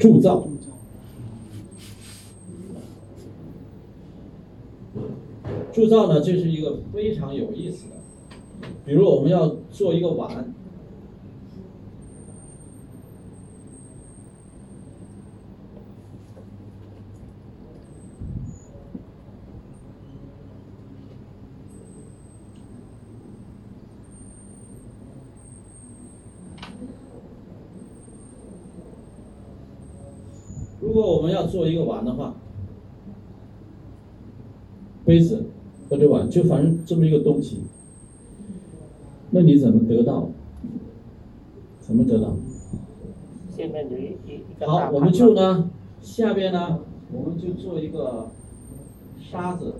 铸造，铸造呢，这是一个非常有意思的。比如我们要做一个碗，如果我们要做一个碗的话，杯子或者碗，就反正这么一个东西，那你怎么得到？怎么得到？下面有一一一好，我们就呢，下边呢，我们就做一个沙子，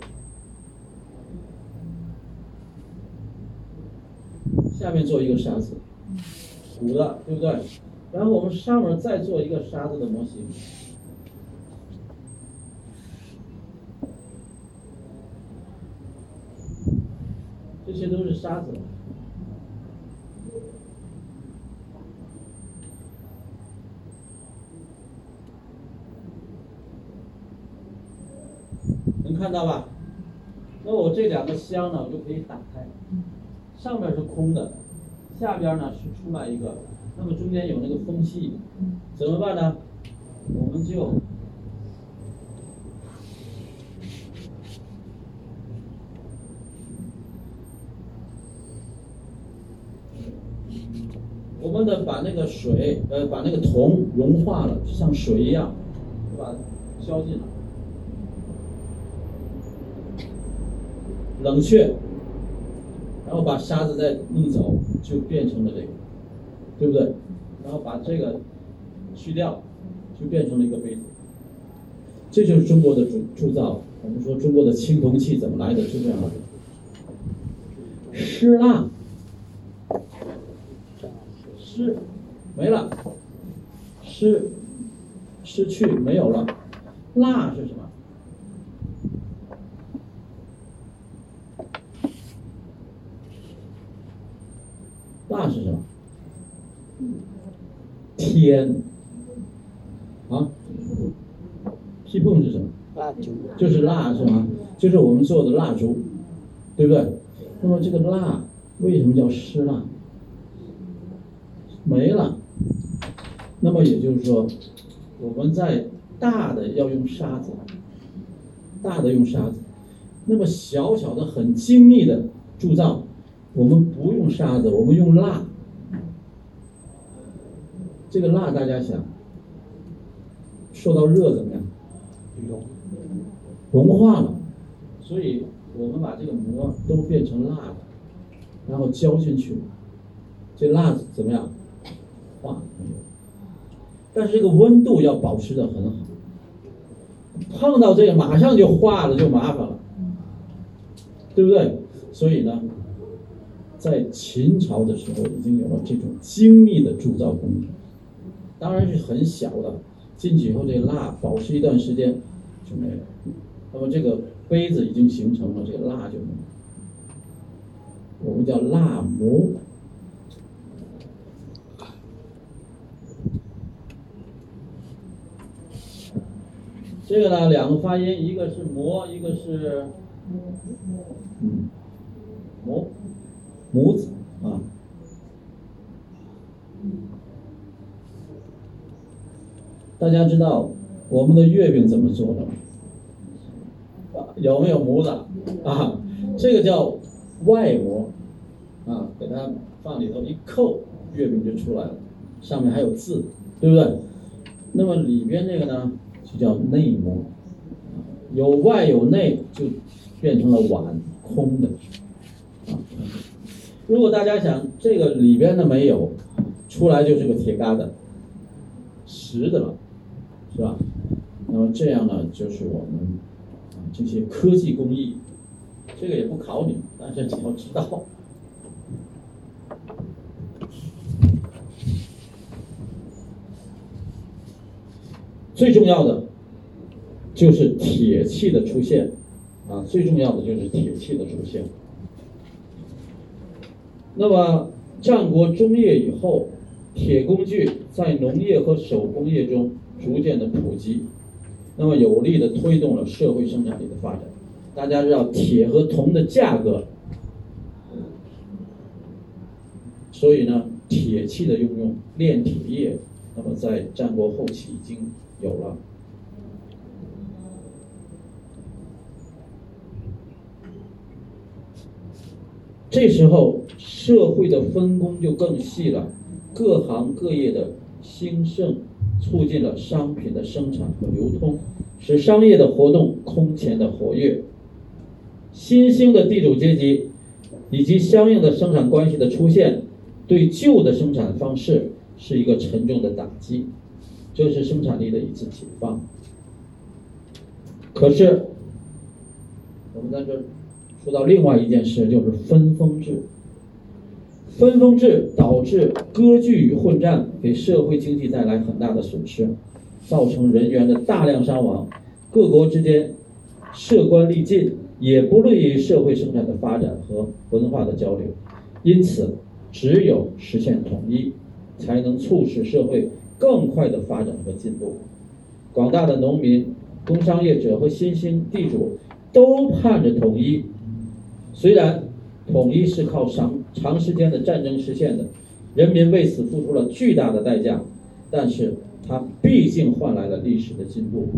下面做一个沙子，鼓的，对不对？然后我们上面再做一个沙子的模型。这些都是沙子。能看到吧？那我这两个箱呢，我就可以打开，上面是空的，下边呢是出来一个，那么中间有那个缝隙，怎么办呢？我们就我们得把那个水，呃，把那个铜融化了，就像水一样，就把它浇进来。冷却，然后把沙子再弄走，就变成了这个，对不对？然后把这个去掉，就变成了一个杯子。这就是中国的铸铸造。我们说中国的青铜器怎么来的，就这样的。失蜡，失没了，失失去没有了，蜡是什么？蜡是什么？天啊，屁碰是什么？蜡烛，就是蜡是吗？就是我们做的蜡烛，对不对？那么这个蜡为什么叫湿蜡？没了。那么也就是说，我们在大的要用沙子，大的用沙子，那么小小的很精密的铸造，我们不用沙子，我们用蜡。这个蜡大家想，受到热怎么样？熔，融化了，所以我们把这个膜都变成蜡的，然后浇进去，这蜡子怎么样？化但是这个温度要保持的很好，碰到这个马上就化了，就麻烦了，对不对？所以呢，在秦朝的时候已经有了这种精密的铸造工艺，当然是很小的，进去以后这个蜡保持一段时间就没了。那么这个杯子已经形成了，这个蜡就没了。我们叫蜡模。这个呢，两个发音，一个是模，一个是嗯模模子啊。大家知道我们的月饼怎么做的吗？啊，有没有模子啊？这个叫外模啊，给它放里头一扣，月饼就出来了，上面还有字，对不对？那么里边这个呢，就叫内模，有外有内，就变成了碗，空的。如果大家想这个里边的没有，出来就是个铁疙瘩，实的了，是吧？那么这样呢，就是我们啊这些科技工艺，这个也不考你，但是你要知道。最重要的就是铁器的出现，啊，最重要的就是铁器的出现。那么战国中叶以后，铁工具在农业和手工业中逐渐的普及，那么有力的推动了社会生产力的发展。大家知道铁和铜的价格，所以呢，铁器的应用，炼铁业，那么在战国后期已经有了。这时候社会的分工就更细了，各行各业的兴盛，促进了商品的生产和流通，使商业的活动空前的活跃。新兴的地主阶级以及相应的生产关系的出现，对旧的生产方式是一个沉重的打击，这是生产力的一次解放。可是，我们在这说到另外一件事，就是分封制。分封制导致割据与混战，给社会经济带来很大的损失，造成人员的大量伤亡。各国之间设官立禁，也不利于社会生产的发展和文化的交流。因此，只有实现统一，才能促使社会更快的发展和进步。广大的农民、工商业者和新兴地主都盼着统一，虽然。统一是靠长长时间的战争实现的，人民为此付出了巨大的代价，但是它毕竟换来了历史的进步，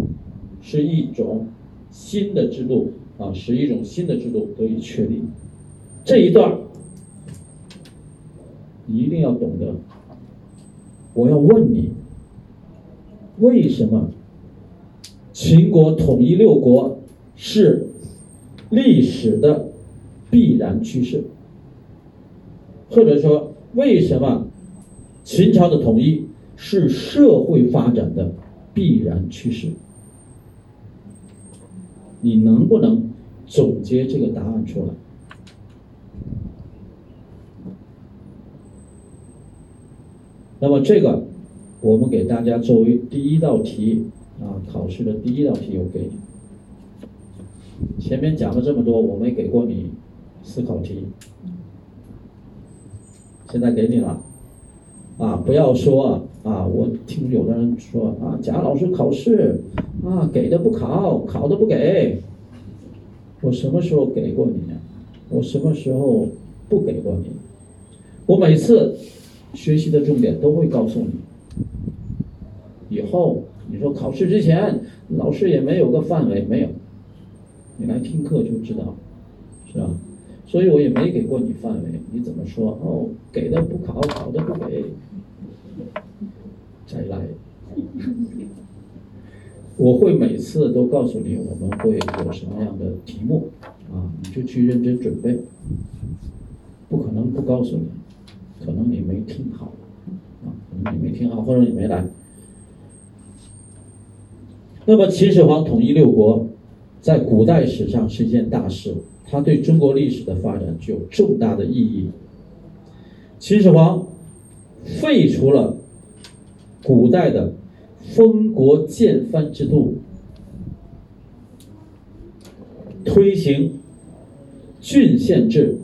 是一种新的制度啊，使一种新的制度得以确立。这一段一定要懂得。我要问你，为什么秦国统一六国是历史的？必然趋势，或者说，为什么秦朝的统一是社会发展的必然趋势？你能不能总结这个答案出来？那么，这个我们给大家作为第一道题啊，考试的第一道题，我给。前面讲了这么多，我没给过你。思考题，现在给你了，啊，不要说啊，我听有的人说啊，贾老师考试啊，给的不考，考的不给，我什么时候给过你呢？我什么时候不给过你？我每次学习的重点都会告诉你，以后你说考试之前老师也没有个范围，没有，你来听课就知道，是吧？所以我也没给过你范围，你怎么说？哦，给的不考，考的不给，再来。我会每次都告诉你我们会有什么样的题目，啊，你就去认真准备。不可能不告诉你，可能你没听好，啊，可能你没听好，或者你没来。那么秦始皇统一六国，在古代史上是一件大事。它对中国历史的发展具有重大的意义。秦始皇废除了古代的封国建藩制度，推行郡县制，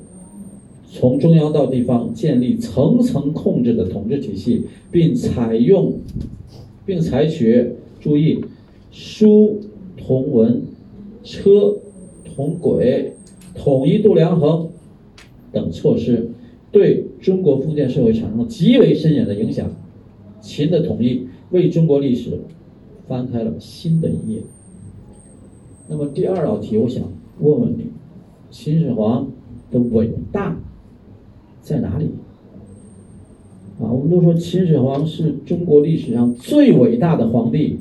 从中央到地方建立层层控制的统治体系，并采用并采取注意书同文、车同轨。统一度量衡等措施，对中国封建社会产生了极为深远的影响。秦的统一为中国历史翻开了新的一页。那么第二道题，我想问问你：秦始皇的伟大在哪里？啊，我们都说秦始皇是中国历史上最伟大的皇帝，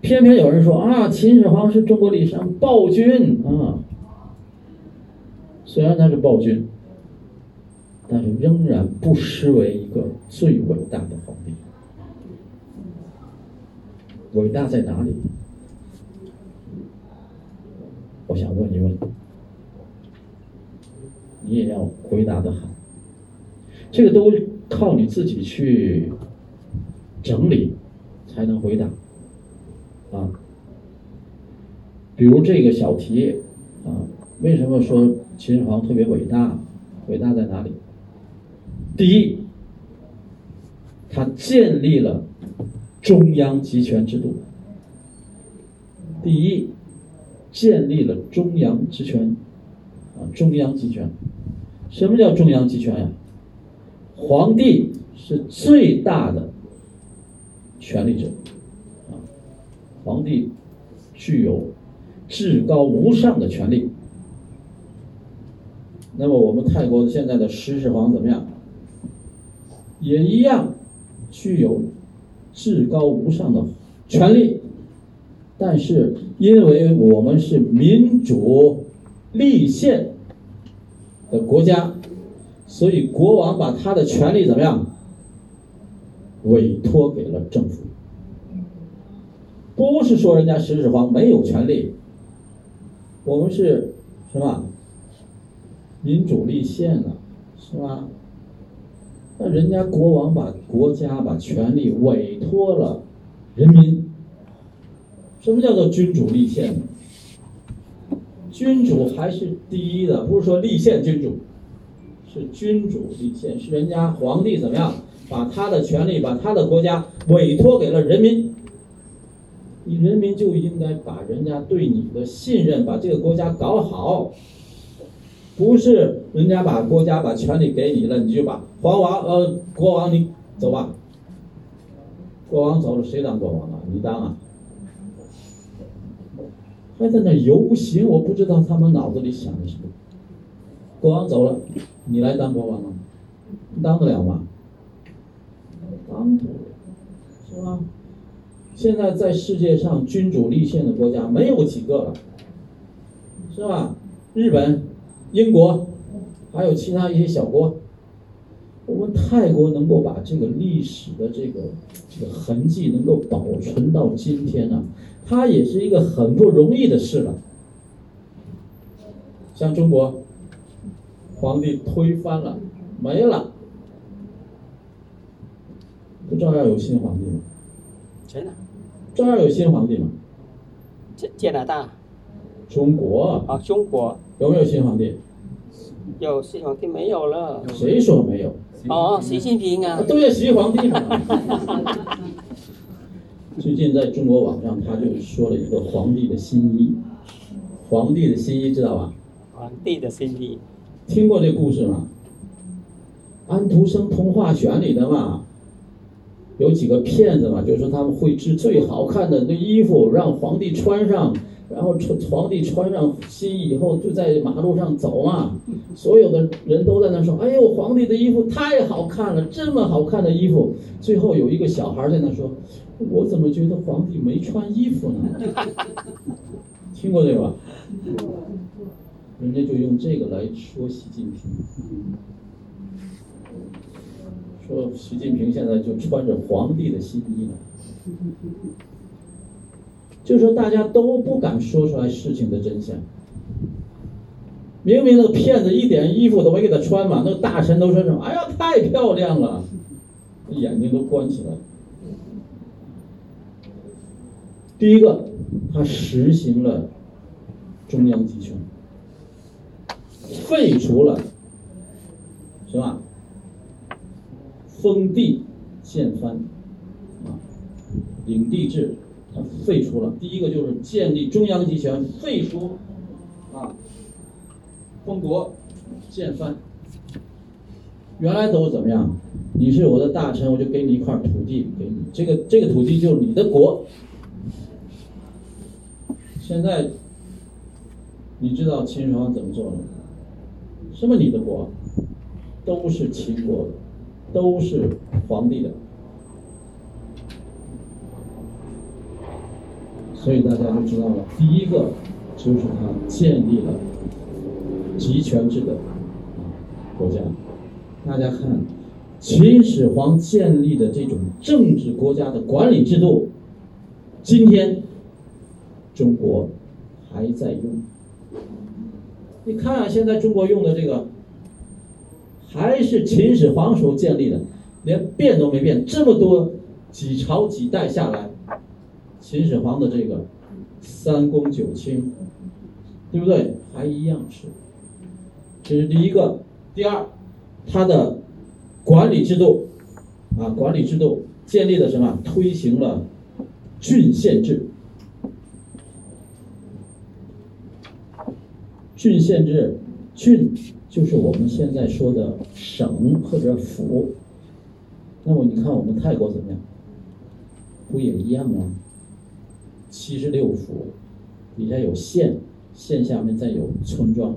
偏偏有人说啊，秦始皇是中国历史上暴君啊。虽然他是暴君，但是仍然不失为一个最伟大的皇帝。伟大在哪里？我想问一问，你也要回答的好。这个都靠你自己去整理才能回答啊。比如这个小题啊，为什么说？秦始皇特别伟大，伟大在哪里？第一，他建立了中央集权制度。第一，建立了中央集权，啊，中央集权。什么叫中央集权呀？皇帝是最大的权力者，啊，皇帝具有至高无上的权利。那么我们泰国的现在的狮子皇怎么样？也一样具有至高无上的权利，但是因为我们是民主立宪的国家，所以国王把他的权利怎么样委托给了政府，不是说人家狮子皇没有权利，我们是是吧？民主立宪了，是吧？那人家国王把国家把权力委托了人民，什么叫做君主立宪呢？君主还是第一的，不是说立宪君主，是君主立宪，是人家皇帝怎么样把他的权利把他的国家委托给了人民，你人民就应该把人家对你的信任，把这个国家搞好。不是人家把国家把权力给你了，你就把皇王呃国王你走吧。国王走了，谁当国王啊？你当啊？还在那游行，我不知道他们脑子里想的什么。国王走了，你来当国王吗？你？当得了吗？当不了，是吧？现在在世界上君主立宪的国家没有几个了，是吧？日本。英国，还有其他一些小国，我们泰国能够把这个历史的这个这个痕迹能够保存到今天呢，它也是一个很不容易的事了。像中国，皇帝推翻了，没了，不照样有新皇帝吗？真的？照样有新皇帝吗？这加拿大。中国啊，中国有没有新皇帝？有新皇帝没有了？谁说没有？哦，习近平啊，都要新皇帝嘛。最近在中国网上，他就说了一个皇帝的新衣，皇帝的新衣知道吧？皇帝的新衣，听过这故事吗？安徒生童话选里的嘛，有几个骗子嘛，就说他们会织最好看的那衣服，让皇帝穿上。然后穿皇帝穿上新衣以后，就在马路上走嘛，所有的人都在那说：“哎呦，皇帝的衣服太好看了，这么好看的衣服。”最后有一个小孩在那说：“我怎么觉得皇帝没穿衣服呢？” 听过这个吧？人家就用这个来说习近平，说习近平现在就穿着皇帝的新衣呢。就是说，大家都不敢说出来事情的真相。明明那个骗子一点衣服都没给他穿嘛，那个大臣都说什么：“哎呀，太漂亮了！”眼睛都关起来。第一个，他实行了中央集权，废除了，什么？封地建藩，啊，领地制。废除了第一个就是建立中央集权，废除啊，封国建藩。原来都是怎么样？你是我的大臣，我就给你一块土地，给你这个这个土地就是你的国。现在你知道秦始皇怎么做的？什么你的国？都是秦国的，都是皇帝的。所以大家就知道了，第一个就是他建立了集权制的国家。大家看，秦始皇建立的这种政治国家的管理制度，今天中国还在用。你看啊，现在中国用的这个还是秦始皇时候建立的，连变都没变。这么多几朝几代下来。秦始皇的这个三公九卿，对不对？还一样是，这是第一个。第二，他的管理制度啊，管理制度建立了什么？推行了郡县制。郡县制，郡就是我们现在说的省或者府。那么你看我们泰国怎么样？不也一样吗？七十六府，底下有县，县下面再有村庄。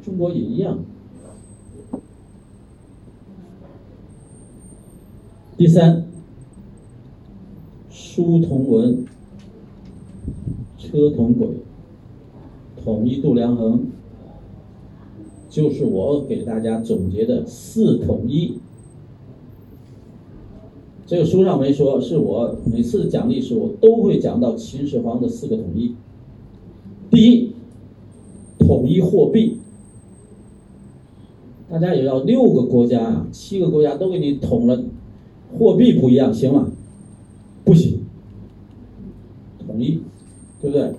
中国也一样。第三，书同文，车同轨，统一度量衡，就是我给大家总结的四统一。这个书上没说，是我每次讲历史我都会讲到秦始皇的四个统一。第一，统一货币。大家也要六个国家啊，七个国家都给你统了，货币不一样，行吗？不行。统一，对不对？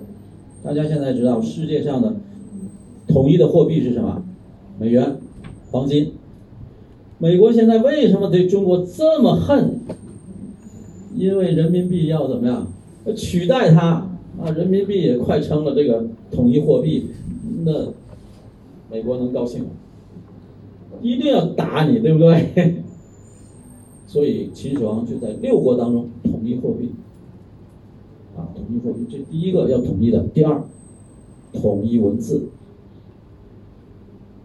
大家现在知道世界上的统一的货币是什么？美元、黄金。美国现在为什么对中国这么恨？因为人民币要怎么样？取代它啊！人民币也快成了这个统一货币，那美国能高兴吗？一定要打你，对不对？所以秦始皇就在六国当中统一货币，啊，统一货币，这第一个要统一的。第二，统一文字。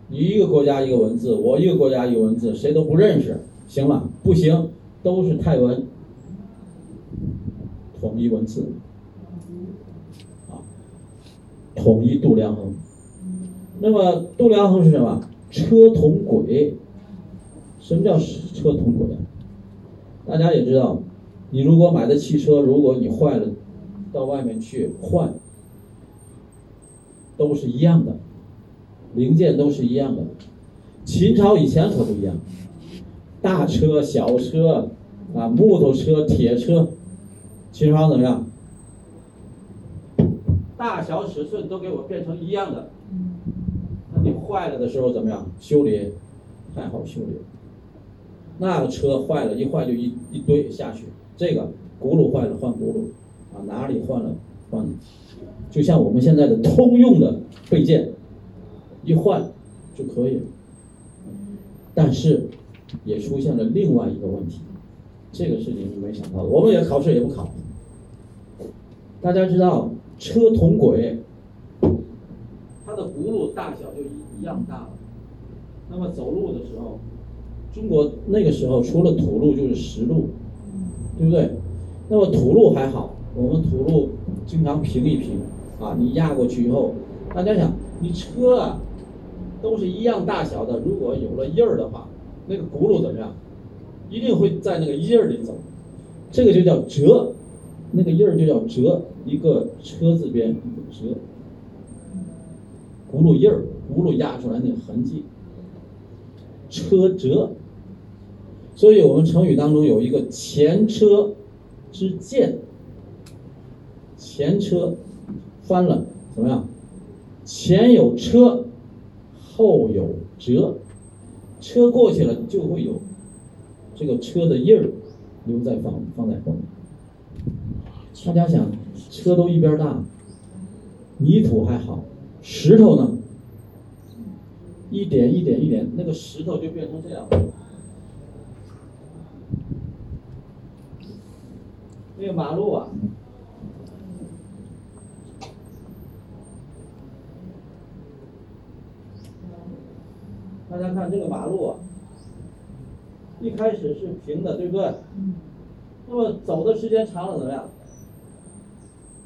你一个国家一个文字，我一个国家一个文字，谁都不认识，行吗？不行，都是泰文。统一文字，啊，统一度量衡。那么度量衡是什么？车同轨。什么叫车同轨？大家也知道，你如果买的汽车，如果你坏了，到外面去换，都是一样的。零件都是一样的，秦朝以前可不一样，大车、小车，啊，木头车、铁车，秦始皇怎么样？大小尺寸都给我变成一样的。那你坏了的时候怎么样？修理，太好修理。那个车坏了，一坏就一一堆下去。这个轱辘坏了换轱辘，啊，哪里换了换，就像我们现在的通用的备件。一换就可以了，但是也出现了另外一个问题，这个事情是没想到的。我们也考试也不考。大家知道车同轨，它的轱辘大小就一一样大了。那么走路的时候，中国那个时候除了土路就是石路，对不对？那么土路还好，我们土路经常平一平啊，你压过去以后，大家想，你车啊。都是一样大小的，如果有了印儿的话，那个轱辘怎么样？一定会在那个印儿里走，这个就叫折，那个印儿就叫折，一个车字边一个折，轱辘印儿，轱辘压出来那痕迹，车辙。所以我们成语当中有一个前车之鉴，前车翻了怎么样？前有车。后有辙，车过去了就会有这个车的印儿留在放放在后面。大家想，车都一边大，泥土还好，石头呢？一点一点一点，那个石头就变成这样。那个马路啊。大家看这个马路啊，一开始是平的，对不对？那么走的时间长了怎么样？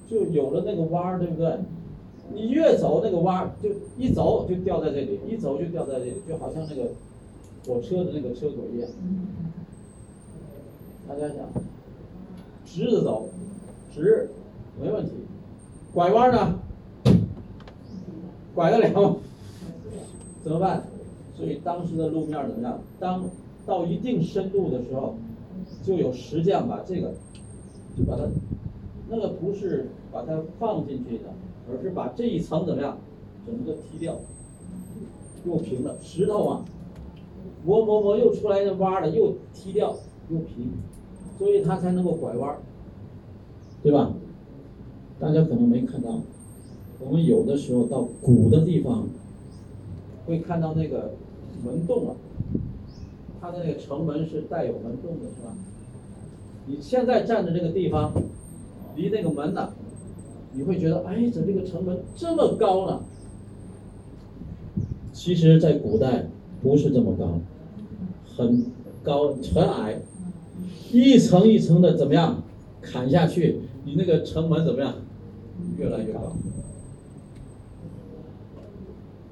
就有了那个弯儿，对不对？你越走那个弯儿，就一走就掉在这里，一走就掉在这里，就好像那个火车的那个车轨一样。大家想，直着走，直没问题，拐弯呢？拐得了？怎么办？所以当时的路面怎么样？当到一定深度的时候，就有石匠把这个，就把它，那个不是把它放进去的，而是把这一层怎么样，整个踢掉，又平了。石头啊，磨磨磨又出来的洼了，又踢掉又平，所以它才能够拐弯，对吧？大家可能没看到，我们有的时候到古的地方，会看到那个门洞啊，它的那个城门是带有门洞的，是吧？你现在站的这个地方，离那个门呢，你会觉得，哎，怎么这个城门这么高呢？其实，在古代不是这么高，很高很矮，一层一层的怎么样砍下去，你那个城门怎么样越来越高？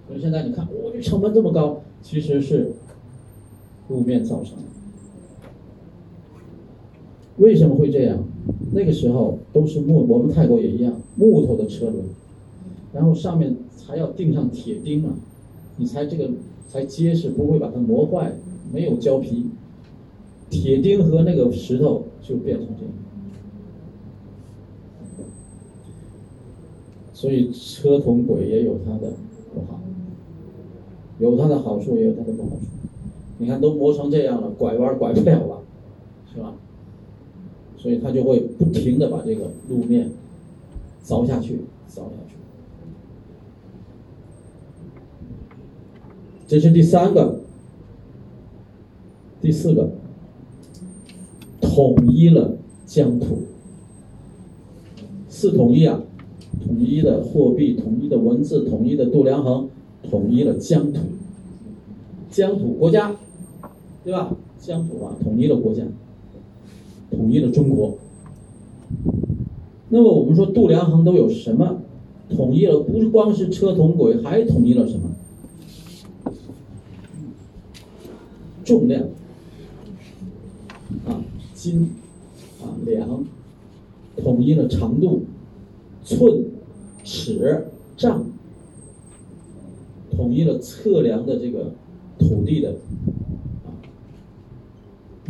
所以现在你看，我这城门这么高，其实是路面造成的。为什么会这样？那个时候都是木，我们泰国也一样，木头的车轮，然后上面还要钉上铁钉啊，你才这个才结实，不会把它磨坏。没有胶皮，铁钉和那个石头就变成这样。所以车同轨也有它的不好，有它的好处，也有它的不好处。你看都磨成这样了，拐弯拐不了了，是吧？所以它就会不停的把这个路面凿下去，凿下去。这是第三个，第四个，统一了疆土。四统一啊，统一的货币，统一的文字，统一的度量衡，统一了疆土。疆土国家，对吧？疆土啊，统一了国家。统一了中国。那么我们说度量衡都有什么？统一了不是光是车同轨，还统一了什么？重量啊，斤啊，两，统一了长度，寸、尺、丈，统一了测量的这个土地的啊，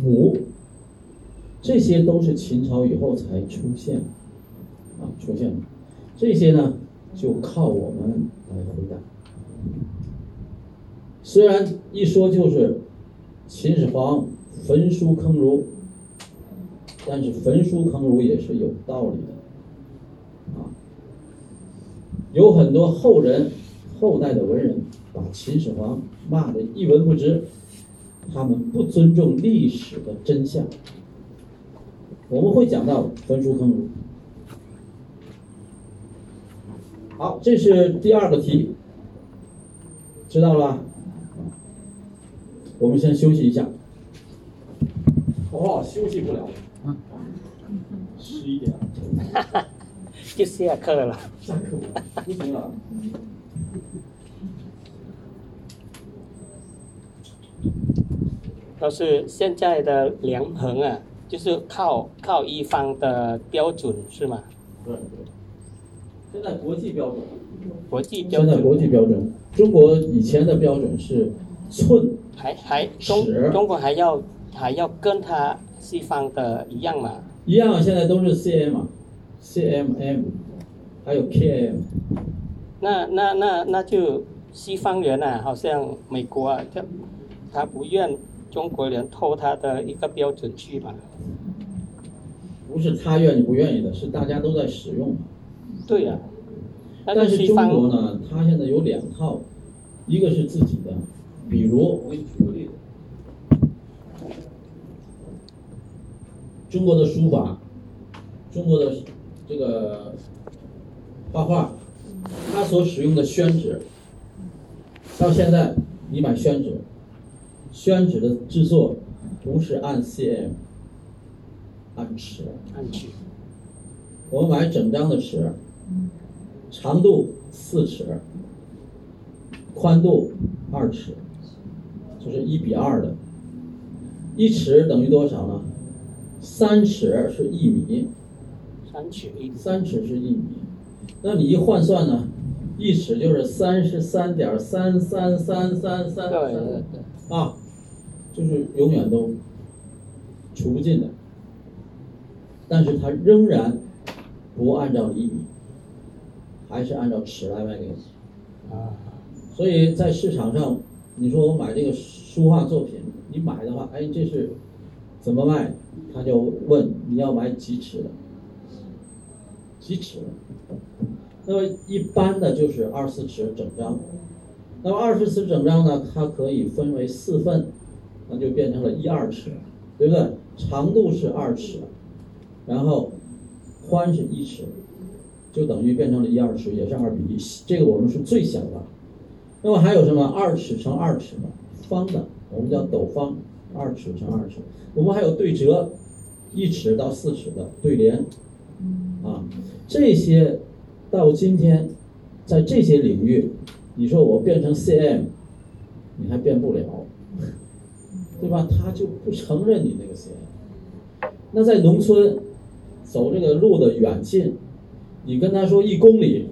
亩。这些都是秦朝以后才出现的，啊，出现的，这些呢就靠我们来回答。虽然一说就是秦始皇焚书坑儒，但是焚书坑儒也是有道理的，啊，有很多后人后代的文人把秦始皇骂的一文不值，他们不尊重历史的真相。我们会讲到焚书坑儒。好，这是第二个题，知道了。我们先休息一下。哦，休息不了。十一点。就下课了。下课不行了。都是现在的量衡啊。就是靠靠一方的标准是吗？对对。现在国际标准。国际标准。现在国际标准，中国以前的标准是寸。还还中中国还要还要跟他西方的一样嘛？一样，现在都是 cm 啊，cmm，还有 km。那那那那就西方人啊，好像美国啊，他他不愿。中国人偷他的一个标准去吧？不是他愿意不愿意的，是大家都在使用。对呀。但是中国呢，它现在有两套，一个是自己的，比如我给你举个例子，中国的书法，中国的这个画画，它所使用的宣纸，到现在你买宣纸。宣纸的制作不是按 cm，按尺。按尺。我们买整张的尺，长度四尺，宽度二尺，就是一比二的。一尺等于多少呢？三尺是一米。三尺一。三尺是一米，那你一换算呢？一尺就是三十三点三三三三三。对对对。啊。就是永远都除不尽的，但是它仍然不按照厘米，还是按照尺来卖给你。啊，所以在市场上，你说我买这个书画作品，你买的话，哎，这是怎么卖？他就问你要买几尺的，几尺的。那么一般的就是二十四尺整张。那么二十四尺整张呢，它可以分为四份，那就变成了一二尺，对不对？长度是二尺，然后宽是一尺，就等于变成了一二尺，也是二比一。这个我们是最小的。那么还有什么二尺乘二尺的方的，我们叫斗方，二尺乘二尺。我们还有对折，一尺到四尺的对联，啊，这些到今天，在这些领域，你说我变成 cm，你还变不了，对吧？他就不承认你那个 cm。那在农村，走这个路的远近，你跟他说一公里，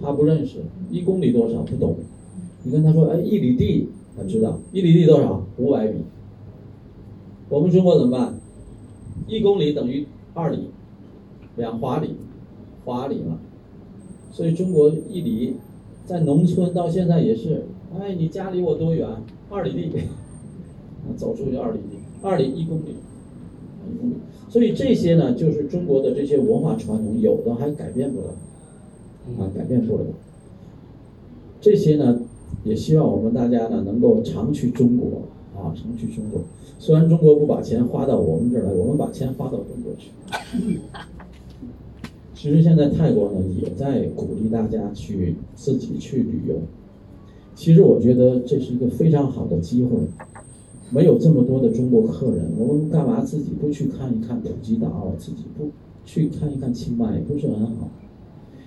他不认识，一公里多少不懂。你跟他说，哎，一里地，他知道，一里地多少？五百米。我们中国怎么办？一公里等于二里，两华里，华里了。所以中国一里，在农村到现在也是，哎，你家离我多远？二里地，走出去二里地，二里一公里，一公里。所以这些呢，就是中国的这些文化传统，有的还改变不了，啊，改变不了。这些呢，也希望我们大家呢，能够常去中国。啊，常去中国。虽然中国不把钱花到我们这儿来，我们把钱花到中国去。其实现在泰国呢，也在鼓励大家去自己去旅游。其实我觉得这是一个非常好的机会。没有这么多的中国客人，我们干嘛自己不去看一看普吉岛？自己不去看一看清迈，不是很好？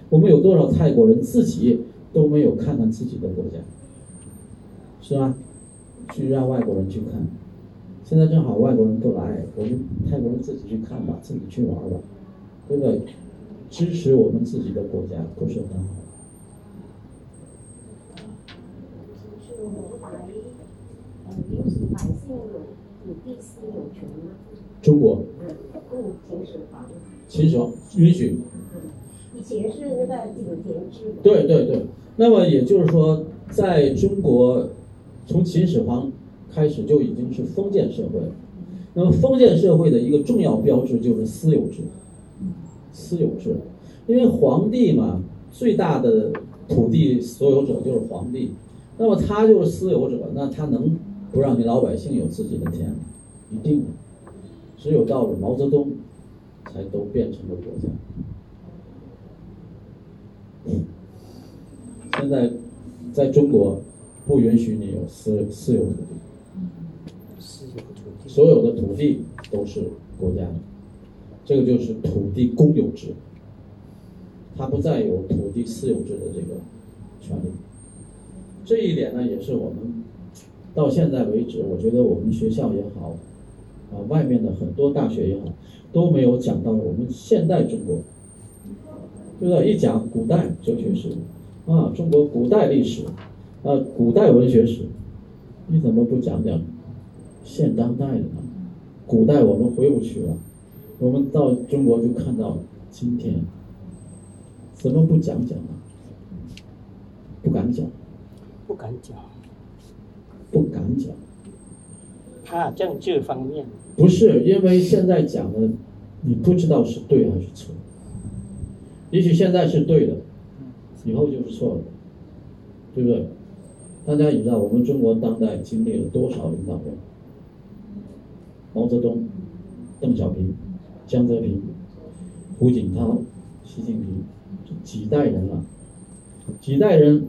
我们有多少泰国人自己都没有看看自己的国家，是吧？去让外国人去看，现在正好外国人不来，我们泰国人自己去看吧，自己去玩吧，对不对？支持我们自己的国家不是很好。百姓有土地私有权吗？中国嗯，秦始皇。秦始皇允许。以前是那个井田制。对对对，那么也就是说，在中国。从秦始皇开始就已经是封建社会了，那么封建社会的一个重要标志就是私有制，私有制，因为皇帝嘛，最大的土地所有者就是皇帝，那么他就是私有者，那他能不让你老百姓有自己的田？一定，只有到了毛泽东，才都变成了国家。现在在中国。不允许你有私私有土地，私有土地，所有的土地都是国家的，这个就是土地公有制，它不再有土地私有制的这个权利。这一点呢，也是我们到现在为止，我觉得我们学校也好，啊，外面的很多大学也好，都没有讲到我们现代中国，对不对？一讲古代哲学史，啊，中国古代历史。啊，古代文学史，你怎么不讲讲现当代的呢？古代我们回不去了，我们到中国就看到今天，怎么不讲讲呢？不敢讲，不敢讲，不敢讲。怕政治方面？不是，因为现在讲的，你不知道是对还是错。也许现在是对的，以后就是错的，对不对？大家也知道，我们中国当代经历了多少领导人？毛泽东、邓小平、江泽民、胡锦涛、习近平，这几代人了，几代人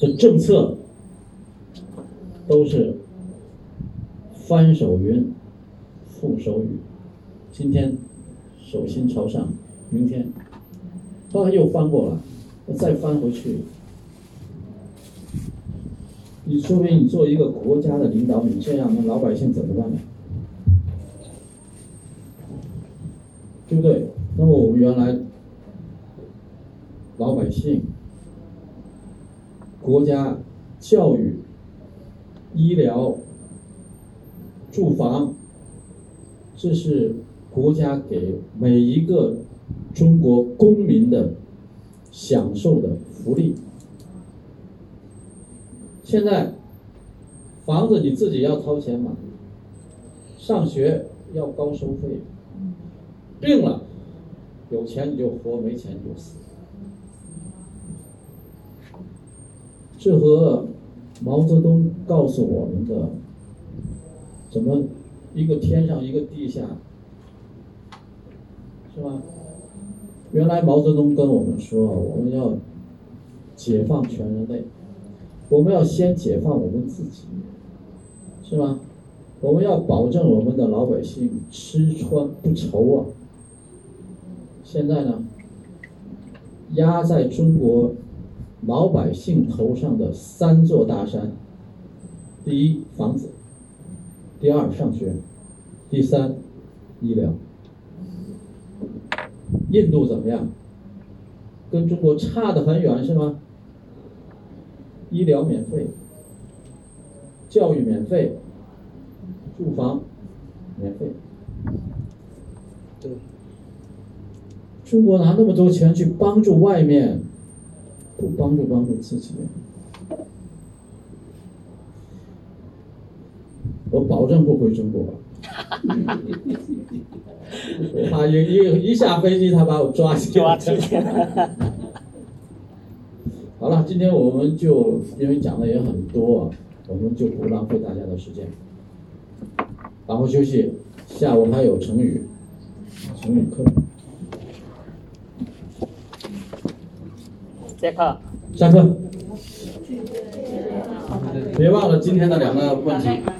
的政策都是翻手云，覆手雨。今天手心朝上，明天后来又翻过来，再翻回去。你说明你作为一个国家的领导，你这样，那老百姓怎么办呢？对不对？那么我们原来老百姓、国家、教育、医疗住房这是国家给每一个中国公民的享受的福利。现在房子你自己要掏钱买上学要高收费病了有钱你就活没钱你就死。这和毛泽东告诉我们的怎么一个天上一个地下，是吧？原来毛泽东跟我们说，我们要解放全人类，我们要先解放我们自己，是吧？我们要保证我们的老百姓吃穿不愁啊。现在呢，压在中国老百姓头上的三座大山：第一，房子；第二，上学；第三，医疗。印度怎么样？跟中国差得很远，是吗？医疗免费，教育免费。住房免费，对，中国拿那么多钱去帮助外面，不帮助帮助自己，我保证不回中国。我怕一一一下飞机，他把我抓起抓起。好了，今天我们就因为讲的也很多，我们就不浪费大家的时间。然后休息，下午还有成语，成语课。下课。下课。别忘了今天的两个问题。